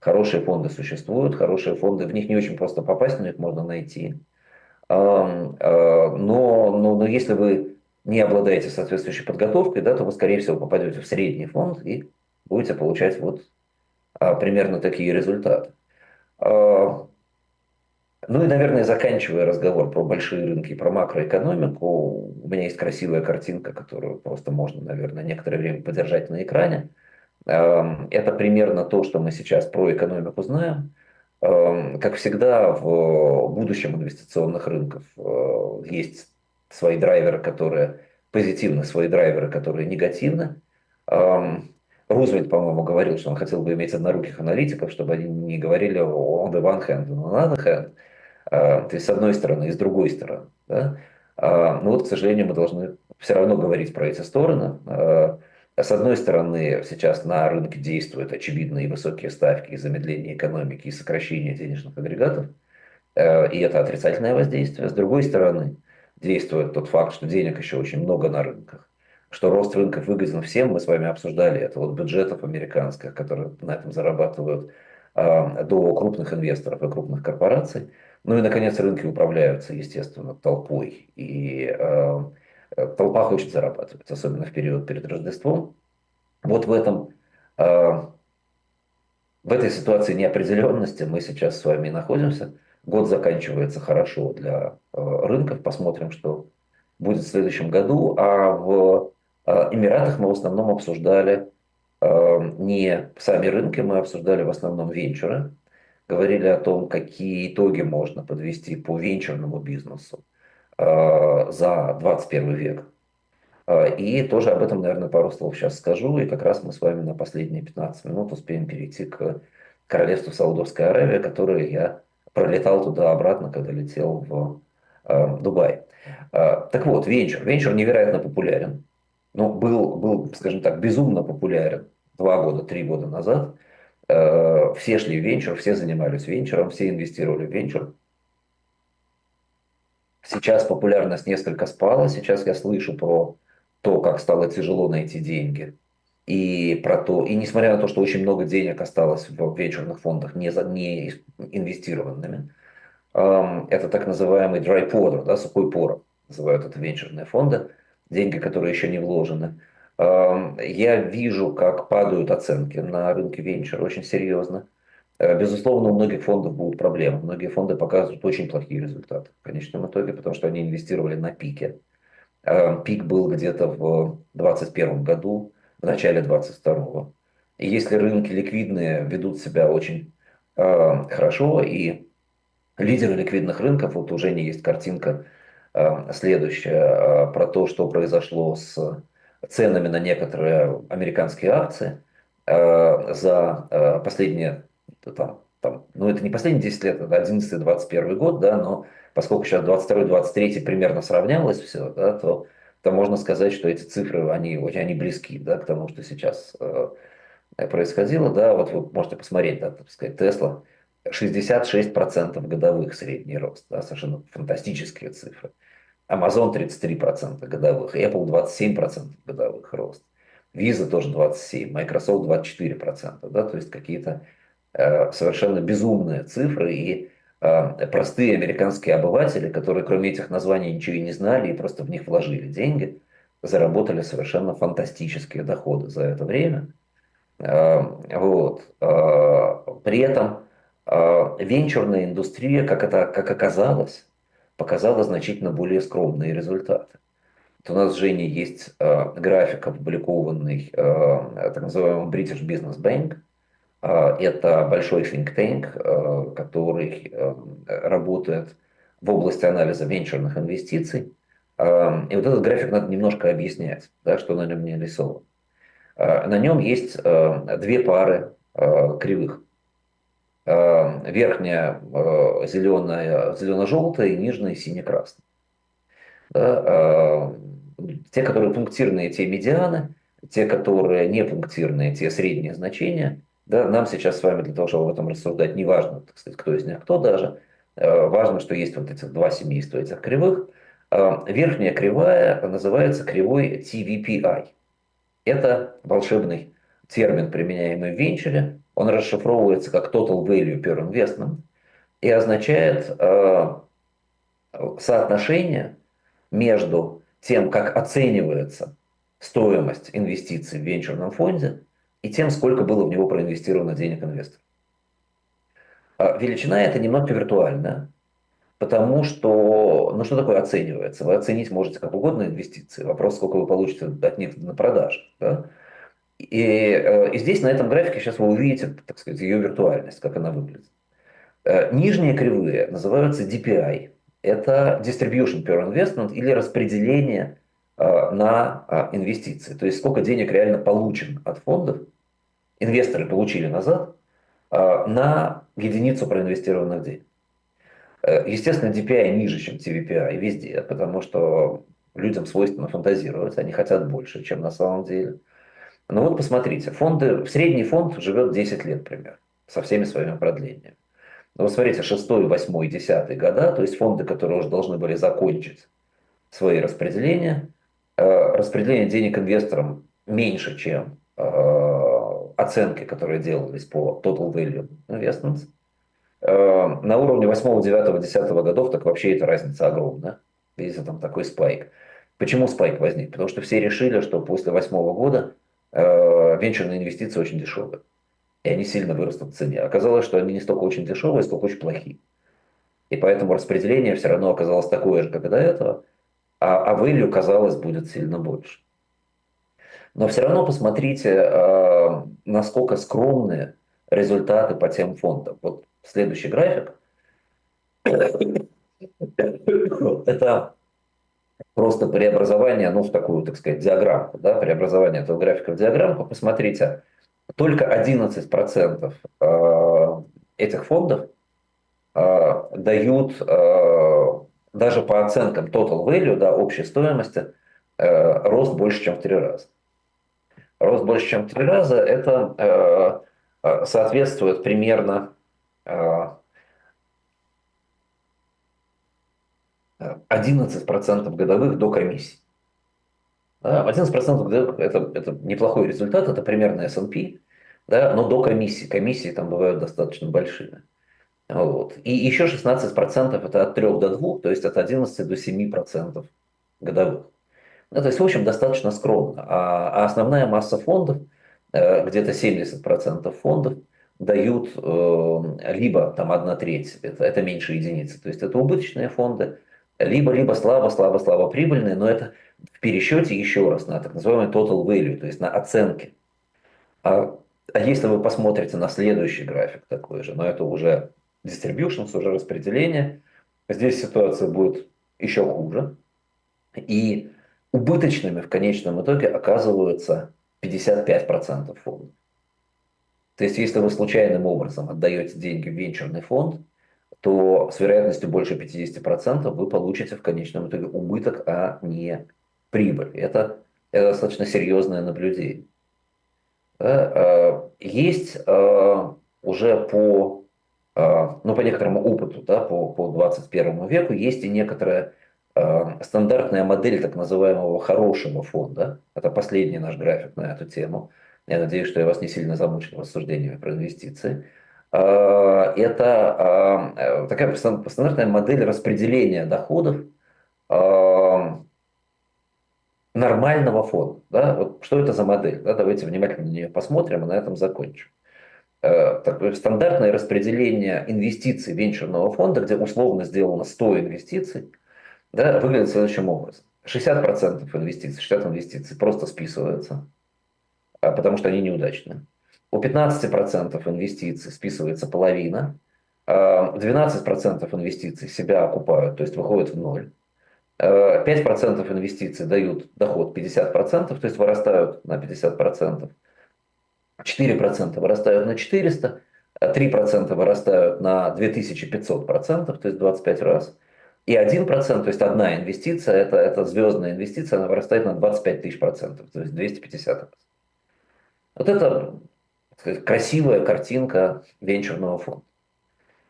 Хорошие фонды существуют, хорошие фонды, в них не очень просто попасть, но их можно найти. Но, но, но если вы не обладаете соответствующей подготовкой, да, то вы, скорее всего, попадете в средний фонд и будете получать вот примерно такие результаты. Ну и, наверное, заканчивая разговор про большие рынки, про макроэкономику, у меня есть красивая картинка, которую просто можно, наверное, некоторое время подержать на экране. Эм, это примерно то, что мы сейчас про экономику знаем. Эм, как всегда, в будущем инвестиционных рынков э, есть свои драйверы, которые позитивны, свои драйверы, которые негативны. Рузвельт, по-моему, говорил, что он хотел бы иметь одноруких аналитиков, чтобы они не говорили on the one hand, on the other hand. А, то есть с одной стороны и с другой стороны. Да? А, но вот, к сожалению, мы должны все равно говорить про эти стороны. А, с одной стороны, сейчас на рынке действуют очевидные высокие ставки и замедление экономики, и сокращение денежных агрегатов, и это отрицательное воздействие. С другой стороны, действует тот факт, что денег еще очень много на рынках, что рост рынков выгоден всем, мы с вами обсуждали это, вот бюджетов американских, которые на этом зарабатывают, до крупных инвесторов и крупных корпораций – ну и, наконец, рынки управляются, естественно, толпой. И э, толпа хочет зарабатывать, особенно в период перед Рождеством. Вот в этом э, в этой ситуации неопределенности мы сейчас с вами находимся. Год заканчивается хорошо для э, рынков. Посмотрим, что будет в следующем году. А в э, Эмиратах мы в основном обсуждали э, не сами рынки, мы обсуждали в основном венчуры говорили о том, какие итоги можно подвести по венчурному бизнесу за 21 век. И тоже об этом, наверное, пару слов сейчас скажу. И как раз мы с вами на последние 15 минут успеем перейти к королевству Саудовской Аравии, которое я пролетал туда-обратно, когда летел в э, Дубай. Так вот, венчур. Венчур невероятно популярен. Ну, был, был, скажем так, безумно популярен два года, три года назад – Э, все шли в венчур, все занимались венчуром, все инвестировали в венчур. Сейчас популярность несколько спала, сейчас я слышу про то, как стало тяжело найти деньги. И про то, и несмотря на то, что очень много денег осталось в венчурных фондах не, за, не инвестированными, эм, это так называемый dry powder, да, сухой порох, называют это венчурные фонды, деньги, которые еще не вложены. Я вижу, как падают оценки на рынке венчура очень серьезно. Э, безусловно, у многих фондов будут проблемы. Многие фонды показывают очень плохие результаты в конечном итоге, потому что они инвестировали на пике. Пик был где-то в 2021 году, в начале 2022. И если рынки ликвидные ведут себя очень хорошо, и лидеры ликвидных рынков, вот уже не есть картинка следующая про то, что произошло с ценами на некоторые американские акции э, за э, последние, там, там, ну это не последние 10 лет, это 11-21 год, да, но поскольку сейчас 22-23 примерно сравнялось все, да, то, то можно сказать, что эти цифры, они, они близки да, к тому, что сейчас э, происходило. Да, вот вы можете посмотреть, да, так сказать, Тесла 66% годовых средний рост, да, совершенно фантастические цифры. Amazon 33% годовых, Apple 27% годовых рост. Visa тоже 27%, Microsoft 24%. Да? То есть какие-то э, совершенно безумные цифры и простые американские обыватели, которые кроме этих названий ничего и не знали и просто в них вложили деньги, заработали совершенно фантастические доходы за это время. Э, вот. Э, при этом э, венчурная индустрия, как, это, как оказалось, показала значительно более скромные результаты. Вот у нас с Женей есть э, график, опубликованный э, так называемым British Business Bank. Э, это большой think tank, э, который э, работает в области анализа венчурных инвестиций. Э, и вот этот график надо немножко объяснять, да, что на нем не нарисовано. На нем есть две пары кривых. Верхняя зеленая, зелено-желтая и нижняя сине-красная. Да, те, которые пунктирные, те медианы, те, которые не пунктирные, те средние значения. Да, нам сейчас с вами для того, чтобы об этом рассуждать, не важно, так сказать, кто из них кто даже. Важно, что есть вот эти два семейства этих кривых. Верхняя кривая называется кривой TVPI. Это волшебный термин, применяемый в венчуре. Он расшифровывается как Total Value per Investment и означает э, соотношение между тем, как оценивается стоимость инвестиций в венчурном фонде и тем, сколько было в него проинвестировано денег инвесторов. А величина это немного виртуальная, потому что, ну что такое оценивается? Вы оценить можете как угодно инвестиции, вопрос, сколько вы получите от них на продаже. Да? И, э, и здесь на этом графике сейчас вы увидите, так сказать, ее виртуальность, как она выглядит. Э, нижние кривые называются DPI. Это Distribution per Investment или распределение на инвестиции. То есть сколько денег реально получено от фондов, инвесторы получили назад, на единицу проинвестированных денег. Естественно, DPI ниже, чем TVPI везде, потому что людям свойственно фантазировать, они хотят больше, чем на самом деле. Ну вот посмотрите, фонды, средний фонд живет 10 лет примерно, со всеми своими продлениями. Ну вот смотрите, 6, 8, 10 года, то есть фонды, которые уже должны были закончить свои распределения, э, распределение денег инвесторам меньше, чем э, оценки, которые делались по Total Value Investments. Э, на уровне 8, 9, 10 годов так вообще эта разница огромная. Видите, там такой спайк. Почему спайк возник? Потому что все решили, что после восьмого года Э, венчурные инвестиции очень дешевые. И они сильно вырастут в цене. Оказалось, что они не столько очень дешевые, сколько очень плохие. И поэтому распределение все равно оказалось такое же, как и до этого, а, а value, казалось, будет сильно больше. Но все равно посмотрите, э, насколько скромные результаты по тем фондам. Вот следующий график. Это просто преобразование, ну, в такую, так сказать, диаграмму, да, преобразование этого графика в диаграмму, посмотрите, только 11% э, этих фондов э, дают даже по оценкам total value, да, общей стоимости, рост больше, чем в три раза. Рост больше, чем в три раза, это соответствует примерно 11% годовых до комиссии. 11% годовых это, это неплохой результат, это примерно S&P, да, но до комиссии. Комиссии там бывают достаточно большими. Вот. И еще 16% это от 3 до 2, то есть от 11 до 7% годовых. Ну, то есть, в общем, достаточно скромно. А, а основная масса фондов, э, где-то 70% фондов, дают э, либо там одна треть, это, это меньше единицы, то есть это убыточные фонды, либо-либо слабо-слабо-слабо прибыльные, но это в пересчете еще раз на так называемый total value, то есть на оценки. А, а если вы посмотрите на следующий график такой же, но это уже distributions, уже распределение, здесь ситуация будет еще хуже. И убыточными в конечном итоге оказываются 55% фондов. То есть, если вы случайным образом отдаете деньги в венчурный фонд, то с вероятностью больше 50% вы получите в конечном итоге убыток, а не прибыль. Это, это достаточно серьезное наблюдение. Да? Есть а, уже по, а, ну, по некоторому опыту, да, по, по 21 веку, есть и некоторая а, стандартная модель так называемого хорошего фонда. Это последний наш график на эту тему. Я надеюсь, что я вас не сильно замучил рассуждениями про инвестиции. Э, это э, такая стандартная модель распределения доходов э, нормального фонда. Да? Вот что это за модель? Да? Давайте внимательно на нее посмотрим и на этом закончим. Такое стандартное распределение инвестиций венчурного фонда, где условно сделано 100 инвестиций, да, выглядит следующим образом. 60% инвестиций, 60 инвестиций просто списываются, потому что они неудачные. У 15% инвестиций списывается половина, 12% а, инвестиций себя окупают, то есть выходят в ноль. 5% а, инвестиций дают доход 50%, то есть вырастают на 50%. 4% вырастают на 400, 3% вырастают на 2500%, то есть 25 раз. И 1%, то есть одна инвестиция, это, это звездная инвестиция, она вырастает на 25 тысяч процентов, то есть 250 раз. Вот это сказать, красивая картинка венчурного фонда.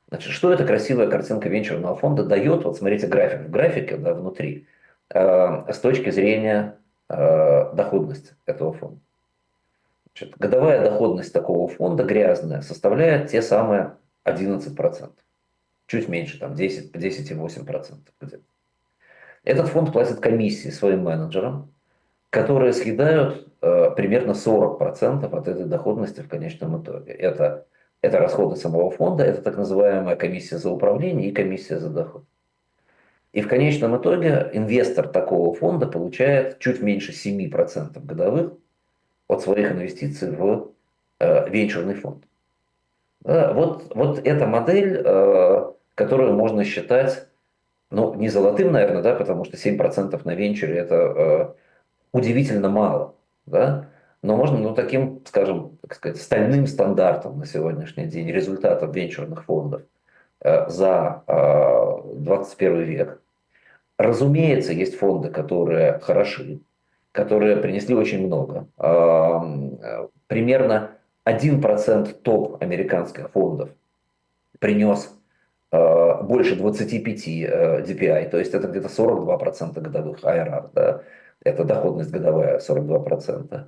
Значит, что эта красивая картинка венчурного фонда дает? Вот смотрите график в графике да, внутри, э, с точки зрения э, доходности этого фонда. Значит, годовая доходность такого фонда грязная составляет те самые 11%. Чуть меньше, там 10, 10,8% где-то. Этот фонд платит комиссии своим менеджерам, которые съедают э, примерно 40% от этой доходности в конечном итоге. Это, это расходы самого фонда, это так называемая комиссия за управление и комиссия за доход. И в конечном итоге инвестор такого фонда получает чуть меньше 7% годовых от своих инвестиций в э, венчурный фонд. Да, вот, вот эта модель, э, которую можно считать, ну, не золотым, наверное, да, потому что 7% на венчуре – это э, удивительно мало, да, но можно, ну, таким, скажем, так сказать, стальным стандартом на сегодняшний день результатов венчурных фондов э, за э, 21 век. Разумеется, есть фонды, которые хороши, которые принесли очень много. Э, примерно 1% топ американских фондов принес э, больше 25 э, DPI, то есть это где-то 42% годовых IRR, да? это доходность годовая 42%.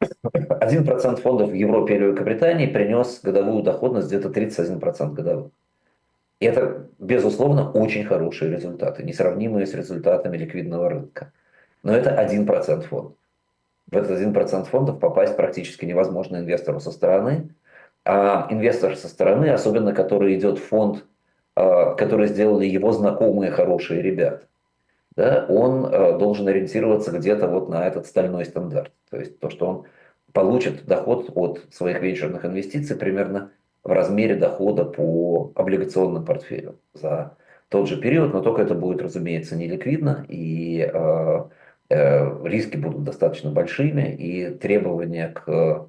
1% фондов в Европе или Великобритании принес годовую доходность где-то 31% годовых. И это, безусловно, очень хорошие результаты, несравнимые с результатами ликвидного рынка. Но это 1% фондов в этот 1% фондов попасть практически невозможно инвестору со стороны. А инвестор со стороны, особенно который идет в фонд, а, который сделали его знакомые хорошие ребята, да, он а, должен ориентироваться где-то вот на этот стальной стандарт. То есть то, что он получит доход от своих венчурных инвестиций примерно в размере дохода по облигационным портфелю за тот же период, но только это будет, разумеется, не ликвидно и Э, риски будут достаточно большими, и требования к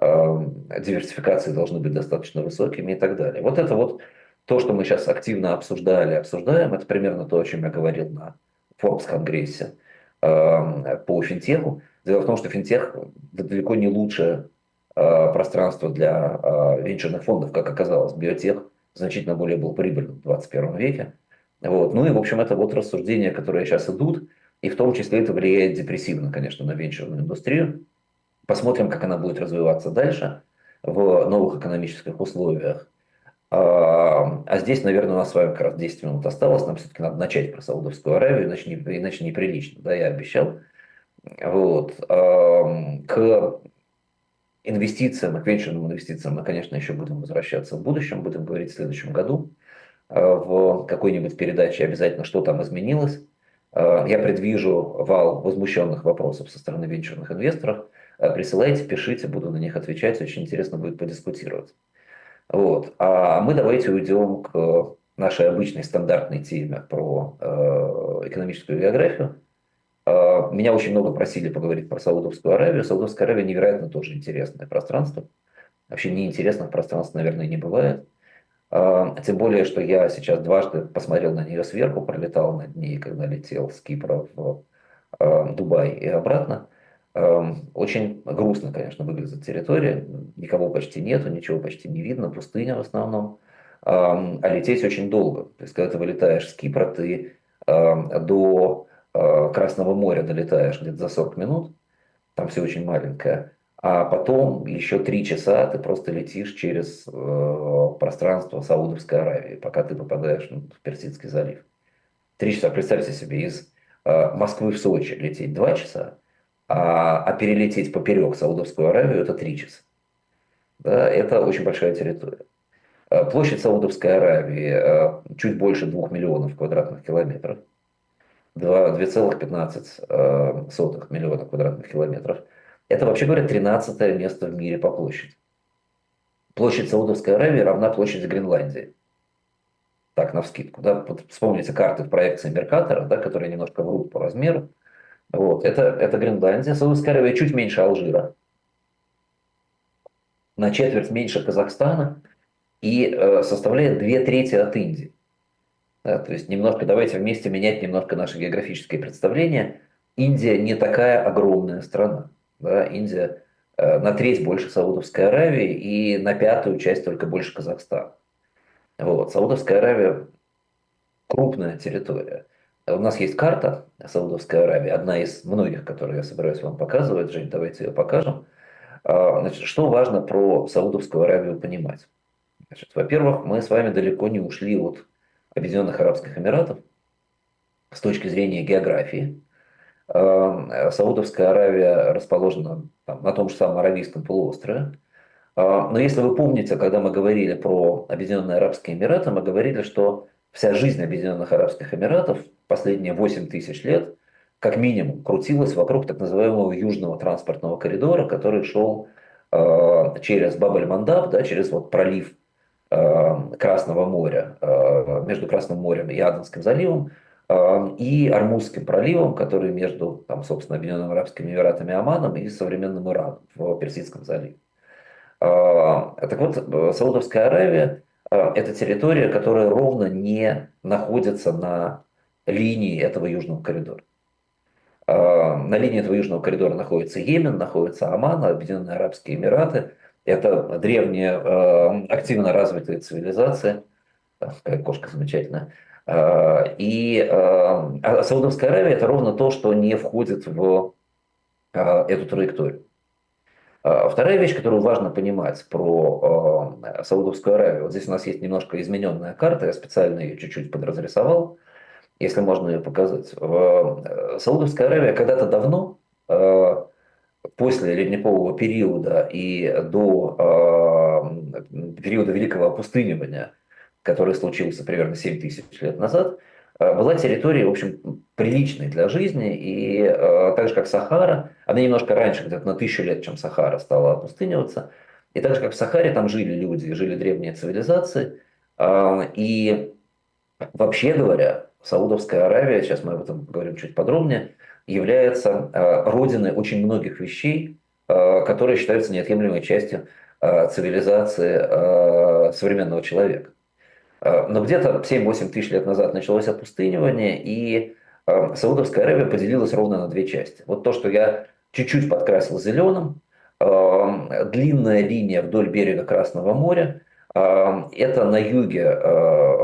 э, диверсификации должны быть достаточно высокими и так далее. Вот это вот то, что мы сейчас активно обсуждали, обсуждаем, это примерно то, о чем я говорил на Forbes конгрессе э, по финтеху. Дело в том, что финтех далеко не лучшее пространство для венчурных фондов, как оказалось. Биотех значительно более был прибыльным в 21 веке. Вот. Ну и, в общем, это вот рассуждения, которые сейчас идут. И в том числе это влияет депрессивно, конечно, на венчурную индустрию. Посмотрим, как она будет развиваться дальше в новых экономических условиях. А, а здесь, наверное, у нас с вами как раз 10 минут осталось. Нам все-таки надо начать про Саудовскую Аравию, иначе, не, иначе неприлично. Да, я обещал. Вот. К инвестициям, к венчурным инвестициям мы, конечно, еще будем возвращаться в будущем. Будем говорить в следующем году а, в какой-нибудь передаче обязательно, что там изменилось. Э, я предвижу вал возмущенных вопросов со стороны венчурных инвесторов. Э, присылайте, пишите, буду на них отвечать. Очень интересно будет подискутировать. Вот. А мы давайте уйдем к нашей обычной стандартной теме про э, экономическую географию. Меня очень много просили поговорить про Саудовскую Аравию. Саудовская Аравия невероятно тоже интересное пространство. Вообще неинтересных пространств, наверное, не бывает. А, тем более, что я сейчас дважды посмотрел на нее сверху, пролетал над ней, когда летел с Кипра в а, Дубай и обратно. А, очень грустно, конечно, выглядит территория. Никого почти нету, ничего почти не видно, пустыня в основном. А лететь очень долго. То есть, когда ты вылетаешь с Кипра, ты до Красного моря долетаешь где-то за 40 минут. Там все очень маленькое а потом еще три часа ты просто летишь через э, пространство Саудовской Аравии, пока ты попадаешь ну, в Персидский залив. Три часа, представьте себе, из э, Москвы в Сочи лететь два часа, а, а перелететь поперек Саудовскую Аравию это три часа. Да, это очень большая территория. Э, площадь Саудовской Аравии э, чуть больше двух миллионов квадратных километров. 2,15 э, миллиона квадратных километров – это, вообще говоря, 13 место в мире по площади. Площадь Саудовской Аравии равна площади Гренландии. Так, на вскидку. Да? Вот вспомните карты в проекции Меркатора, да, которые немножко врут по размеру. Вот. Это, это Гренландия. Саудовская Аравия чуть меньше Алжира. На четверть меньше Казахстана. И э, составляет две трети от Индии. Да, то есть немножко давайте вместе менять немножко наши географические представления. Индия не такая огромная страна. Да, Индия э, на треть больше Саудовской Аравии и на пятую часть только больше Казахстана. Вот. Саудовская Аравия крупная территория. У нас есть карта Саудовской Аравии, одна из многих, которые я собираюсь вам показывать. Жень, давайте ее покажем. Значит, что важно про Саудовскую Аравию понимать? Значит, во-первых, мы с вами далеко не ушли от Объединенных Арабских Эмиратов с точки зрения географии. Саудовская Аравия расположена там, на том же самом Аравийском полуострове. Но если вы помните, когда мы говорили про Объединенные Арабские Эмираты, мы говорили, что вся жизнь Объединенных Арабских Эмиратов последние 8 тысяч лет как минимум крутилась вокруг так называемого южного транспортного коридора, который шел через Бабель-Мандаб, да, через вот пролив Э, Красного моря, э, между Красным морем и Аденским заливом, э, и Армузским проливом, который между, там, собственно, Объединенными Арабскими Эмиратами Оманом и современным Ираном в Персидском заливе. Так вот, Саудовская Аравия – это территория, которая ровно не находится на линии этого южного коридора. На линии этого южного коридора находится Йемен, находится Оман, Объединенные Арабские Эмираты – это древняя, э, активно развитая цивилизация, какая кошка замечательная. Э, и э, а Саудовская Аравия это ровно то, что не входит в эту траекторию. Вторая вещь, которую важно понимать про Саудовскую Аравию. Вот здесь у нас есть немножко измененная карта, я специально ее чуть-чуть подразрисовал, если можно ее показать. Саудовская Аравия когда-то давно после ледникового периода и до э, периода великого опустынивания, который случился примерно 7 тысяч лет назад, э, была территорией, в общем, приличной для жизни, и э, так же, как Сахара, она немножко раньше, где-то на тысячу лет, чем Сахара, стала опустыниваться, и так же, как в Сахаре, там жили люди, жили древние цивилизации, э, и вообще говоря, Саудовская Аравия, сейчас мы об этом говорим чуть подробнее, является э, родиной очень многих вещей, э, которые считаются неотъемлемой частью э, цивилизации современного человека. Но где-то 7-8 тысяч лет назад началось опустынивание, и Саудовская Аравия поделилась ровно на две части. Вот то, что я чуть-чуть подкрасил зеленым, длинная линия вдоль берега Красного моря, это на юге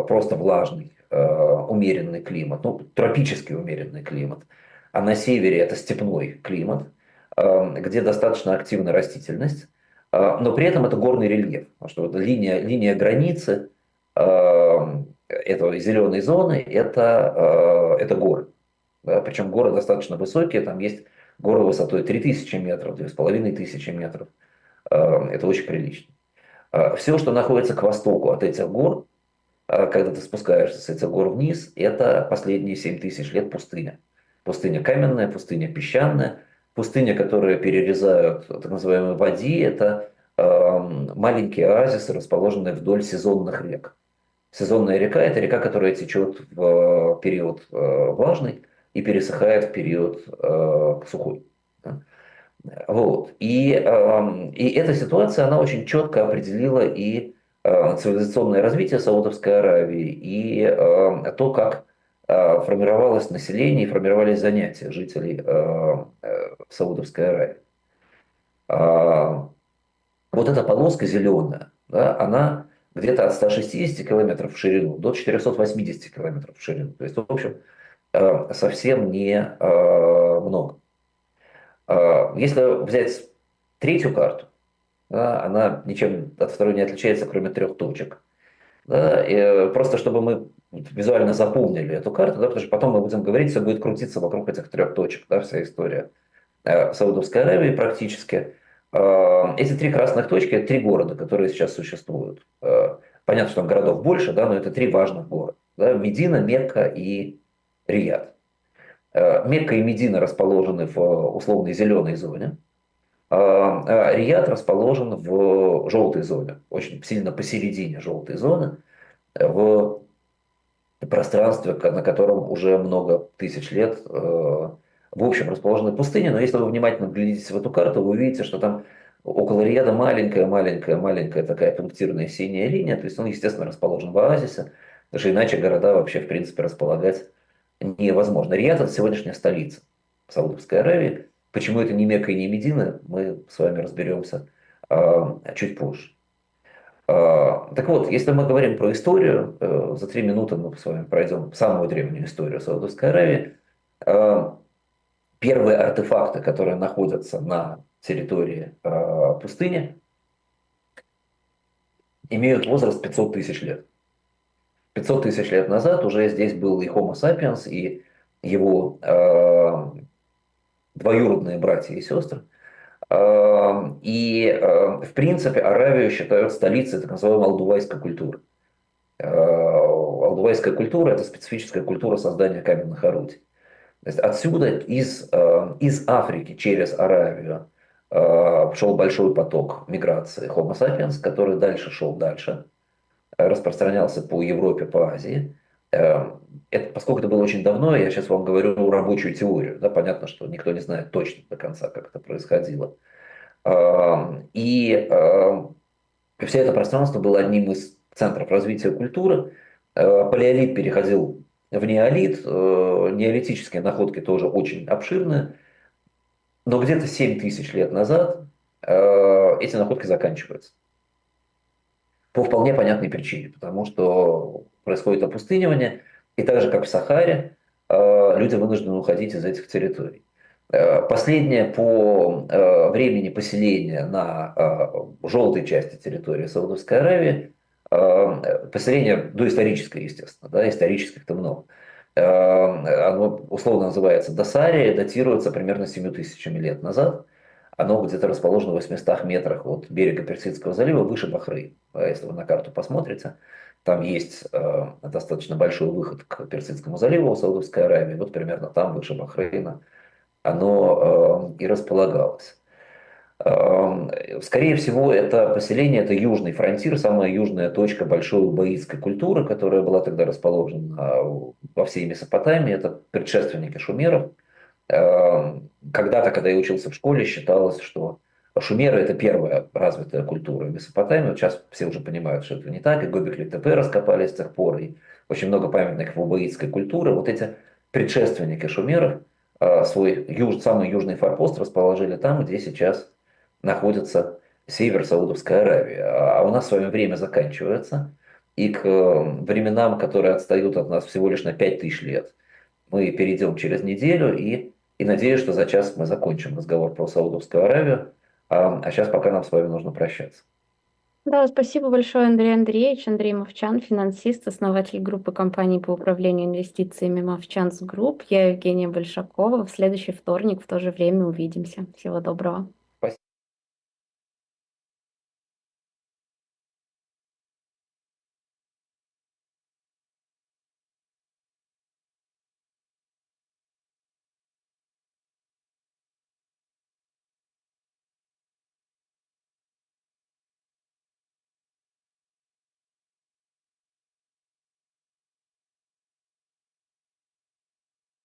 просто влажный, умеренный климат, ну, тропический умеренный климат – а на севере это степной климат, где достаточно активная растительность, э, но при этом это горный рельеф, потому что вот линия, линия границы эм, этой зеленой зоны это, э, это горы. Да, причем горы достаточно высокие, там есть горы высотой 3000 метров, 2500 метров. Эм, это очень прилично. Э, Все, что находится к востоку от этих гор, когда ты спускаешься с этих гор вниз, это последние 7000 лет пустыня. Пустыня каменная, пустыня песчаная, пустыня, которая перерезают так называемые води, это э, маленькие оазисы, расположенные вдоль сезонных рек. Сезонная река – это река, которая течет в период э, влажный и пересыхает в период э, сухой. Вот. И, э, и эта ситуация, она очень четко определила и э, цивилизационное развитие Саудовской Аравии, и э, то, как Э, формировалось население и формировались занятия жителей э, э, Саудовской Аравии. А, вот эта полоска зеленая, да, она где-то от 160 километров в ширину до 480 километров в ширину. То есть, в общем, совсем не много. А, если взять третью карту, она ничем от второй не отличается, кроме трех точек. Просто чтобы мы визуально запомнили эту карту, потому что потом мы будем говорить, все будет крутиться вокруг этих трех точек, да, вся история э, Саудовской Аравии практически. Э, эти три красных точки – это три города, которые сейчас существуют. Э, понятно, что там городов больше, да, но это три важных города. Да, Медина, Мекка и Рияд. Мекка и Медина расположены в условной зеленой зоне. А Рияд расположен в желтой зоне, очень сильно посередине желтой зоны, в пространстве, на котором уже много тысяч лет э, в общем расположены пустыни, но если вы внимательно глядитесь в эту карту, вы увидите, что там около Рияда маленькая-маленькая-маленькая такая пунктирная синяя линия, то есть он, естественно, расположен в оазисе, потому что иначе города вообще, в принципе, располагать невозможно. Рияд – это сегодняшняя столица Саудовской Аравии. Почему это не Мекка и не Медина, мы с вами разберемся а, чуть позже. А, так вот, если мы говорим про историю, э, за три минуты мы с вами пройдем самую древнюю историю Саудовской Аравии. Первые артефакты, которые находятся на территории э, пустыни, имеют возраст 500 тысяч лет. 500 тысяч лет назад уже здесь был и Homo sapiens, и его э, двоюродные братья и сестры. Э, и, э, в принципе, Аравию считают столицей так называемой алдувайской культуры. Э, алдувайская культура – это специфическая культура создания каменных орудий. То есть отсюда из, э, из Африки через Аравию э, шел большой поток миграции Homo sapiens, который дальше шел дальше, распространялся по Европе, по Азии. Это, поскольку это было очень давно, я сейчас вам говорю рабочую теорию. Да, понятно, что никто не знает точно до конца, как это происходило. И все это пространство было одним из центров развития культуры. Палеолит переходил в неолит. Э, неолитические находки тоже очень обширные. Но где-то 7 тысяч лет назад э, эти находки заканчиваются. По вполне понятной причине. Потому что происходит опустынивание. И так же, как в Сахаре, э, люди вынуждены уходить из этих территорий. Последнее по времени поселения на желтой части территории Саудовской Аравии поселение доисторическое, естественно, да, исторических-то много. Э, оно условно называется Досария, датируется примерно 7 тысячами лет назад. Оно где-то расположено в 800 метрах от берега Персидского залива, выше Бахрейн. Если вы на карту посмотрите, там есть э, достаточно большой выход к Персидскому заливу у Саудовской Аравии. Вот примерно там, выше Бахрейна, оно и располагалось. Скорее всего, это поселение, это южный фронтир, самая южная точка большой убаитской культуры, которая была тогда расположена во всей Месопотамии. Это предшественники шумеров. Когда-то, когда я учился в школе, считалось, что шумеры – это первая развитая культура в Месопотамии. Вот сейчас все уже понимают, что это не так. И Гобекли Тепе раскопали с тех пор, и очень много памятников убаитской культуры. Вот эти предшественники шумеров а, свой юж, самый южный форпост расположили там, где сейчас находится север Саудовской Аравии. А у нас с вами время заканчивается. И к временам, которые отстают от нас всего лишь на 5000 лет, мы перейдем через неделю. И, и надеюсь, что за час мы закончим разговор про Саудовскую Аравию. А, а сейчас пока нам с вами нужно прощаться. Да, спасибо большое, Андрей Андреевич. Андрей Мовчан, финансист, основатель группы компаний по управлению инвестициями Movchan's Group. Я Евгения Большакова. В следующий вторник в то же время увидимся. Всего доброго.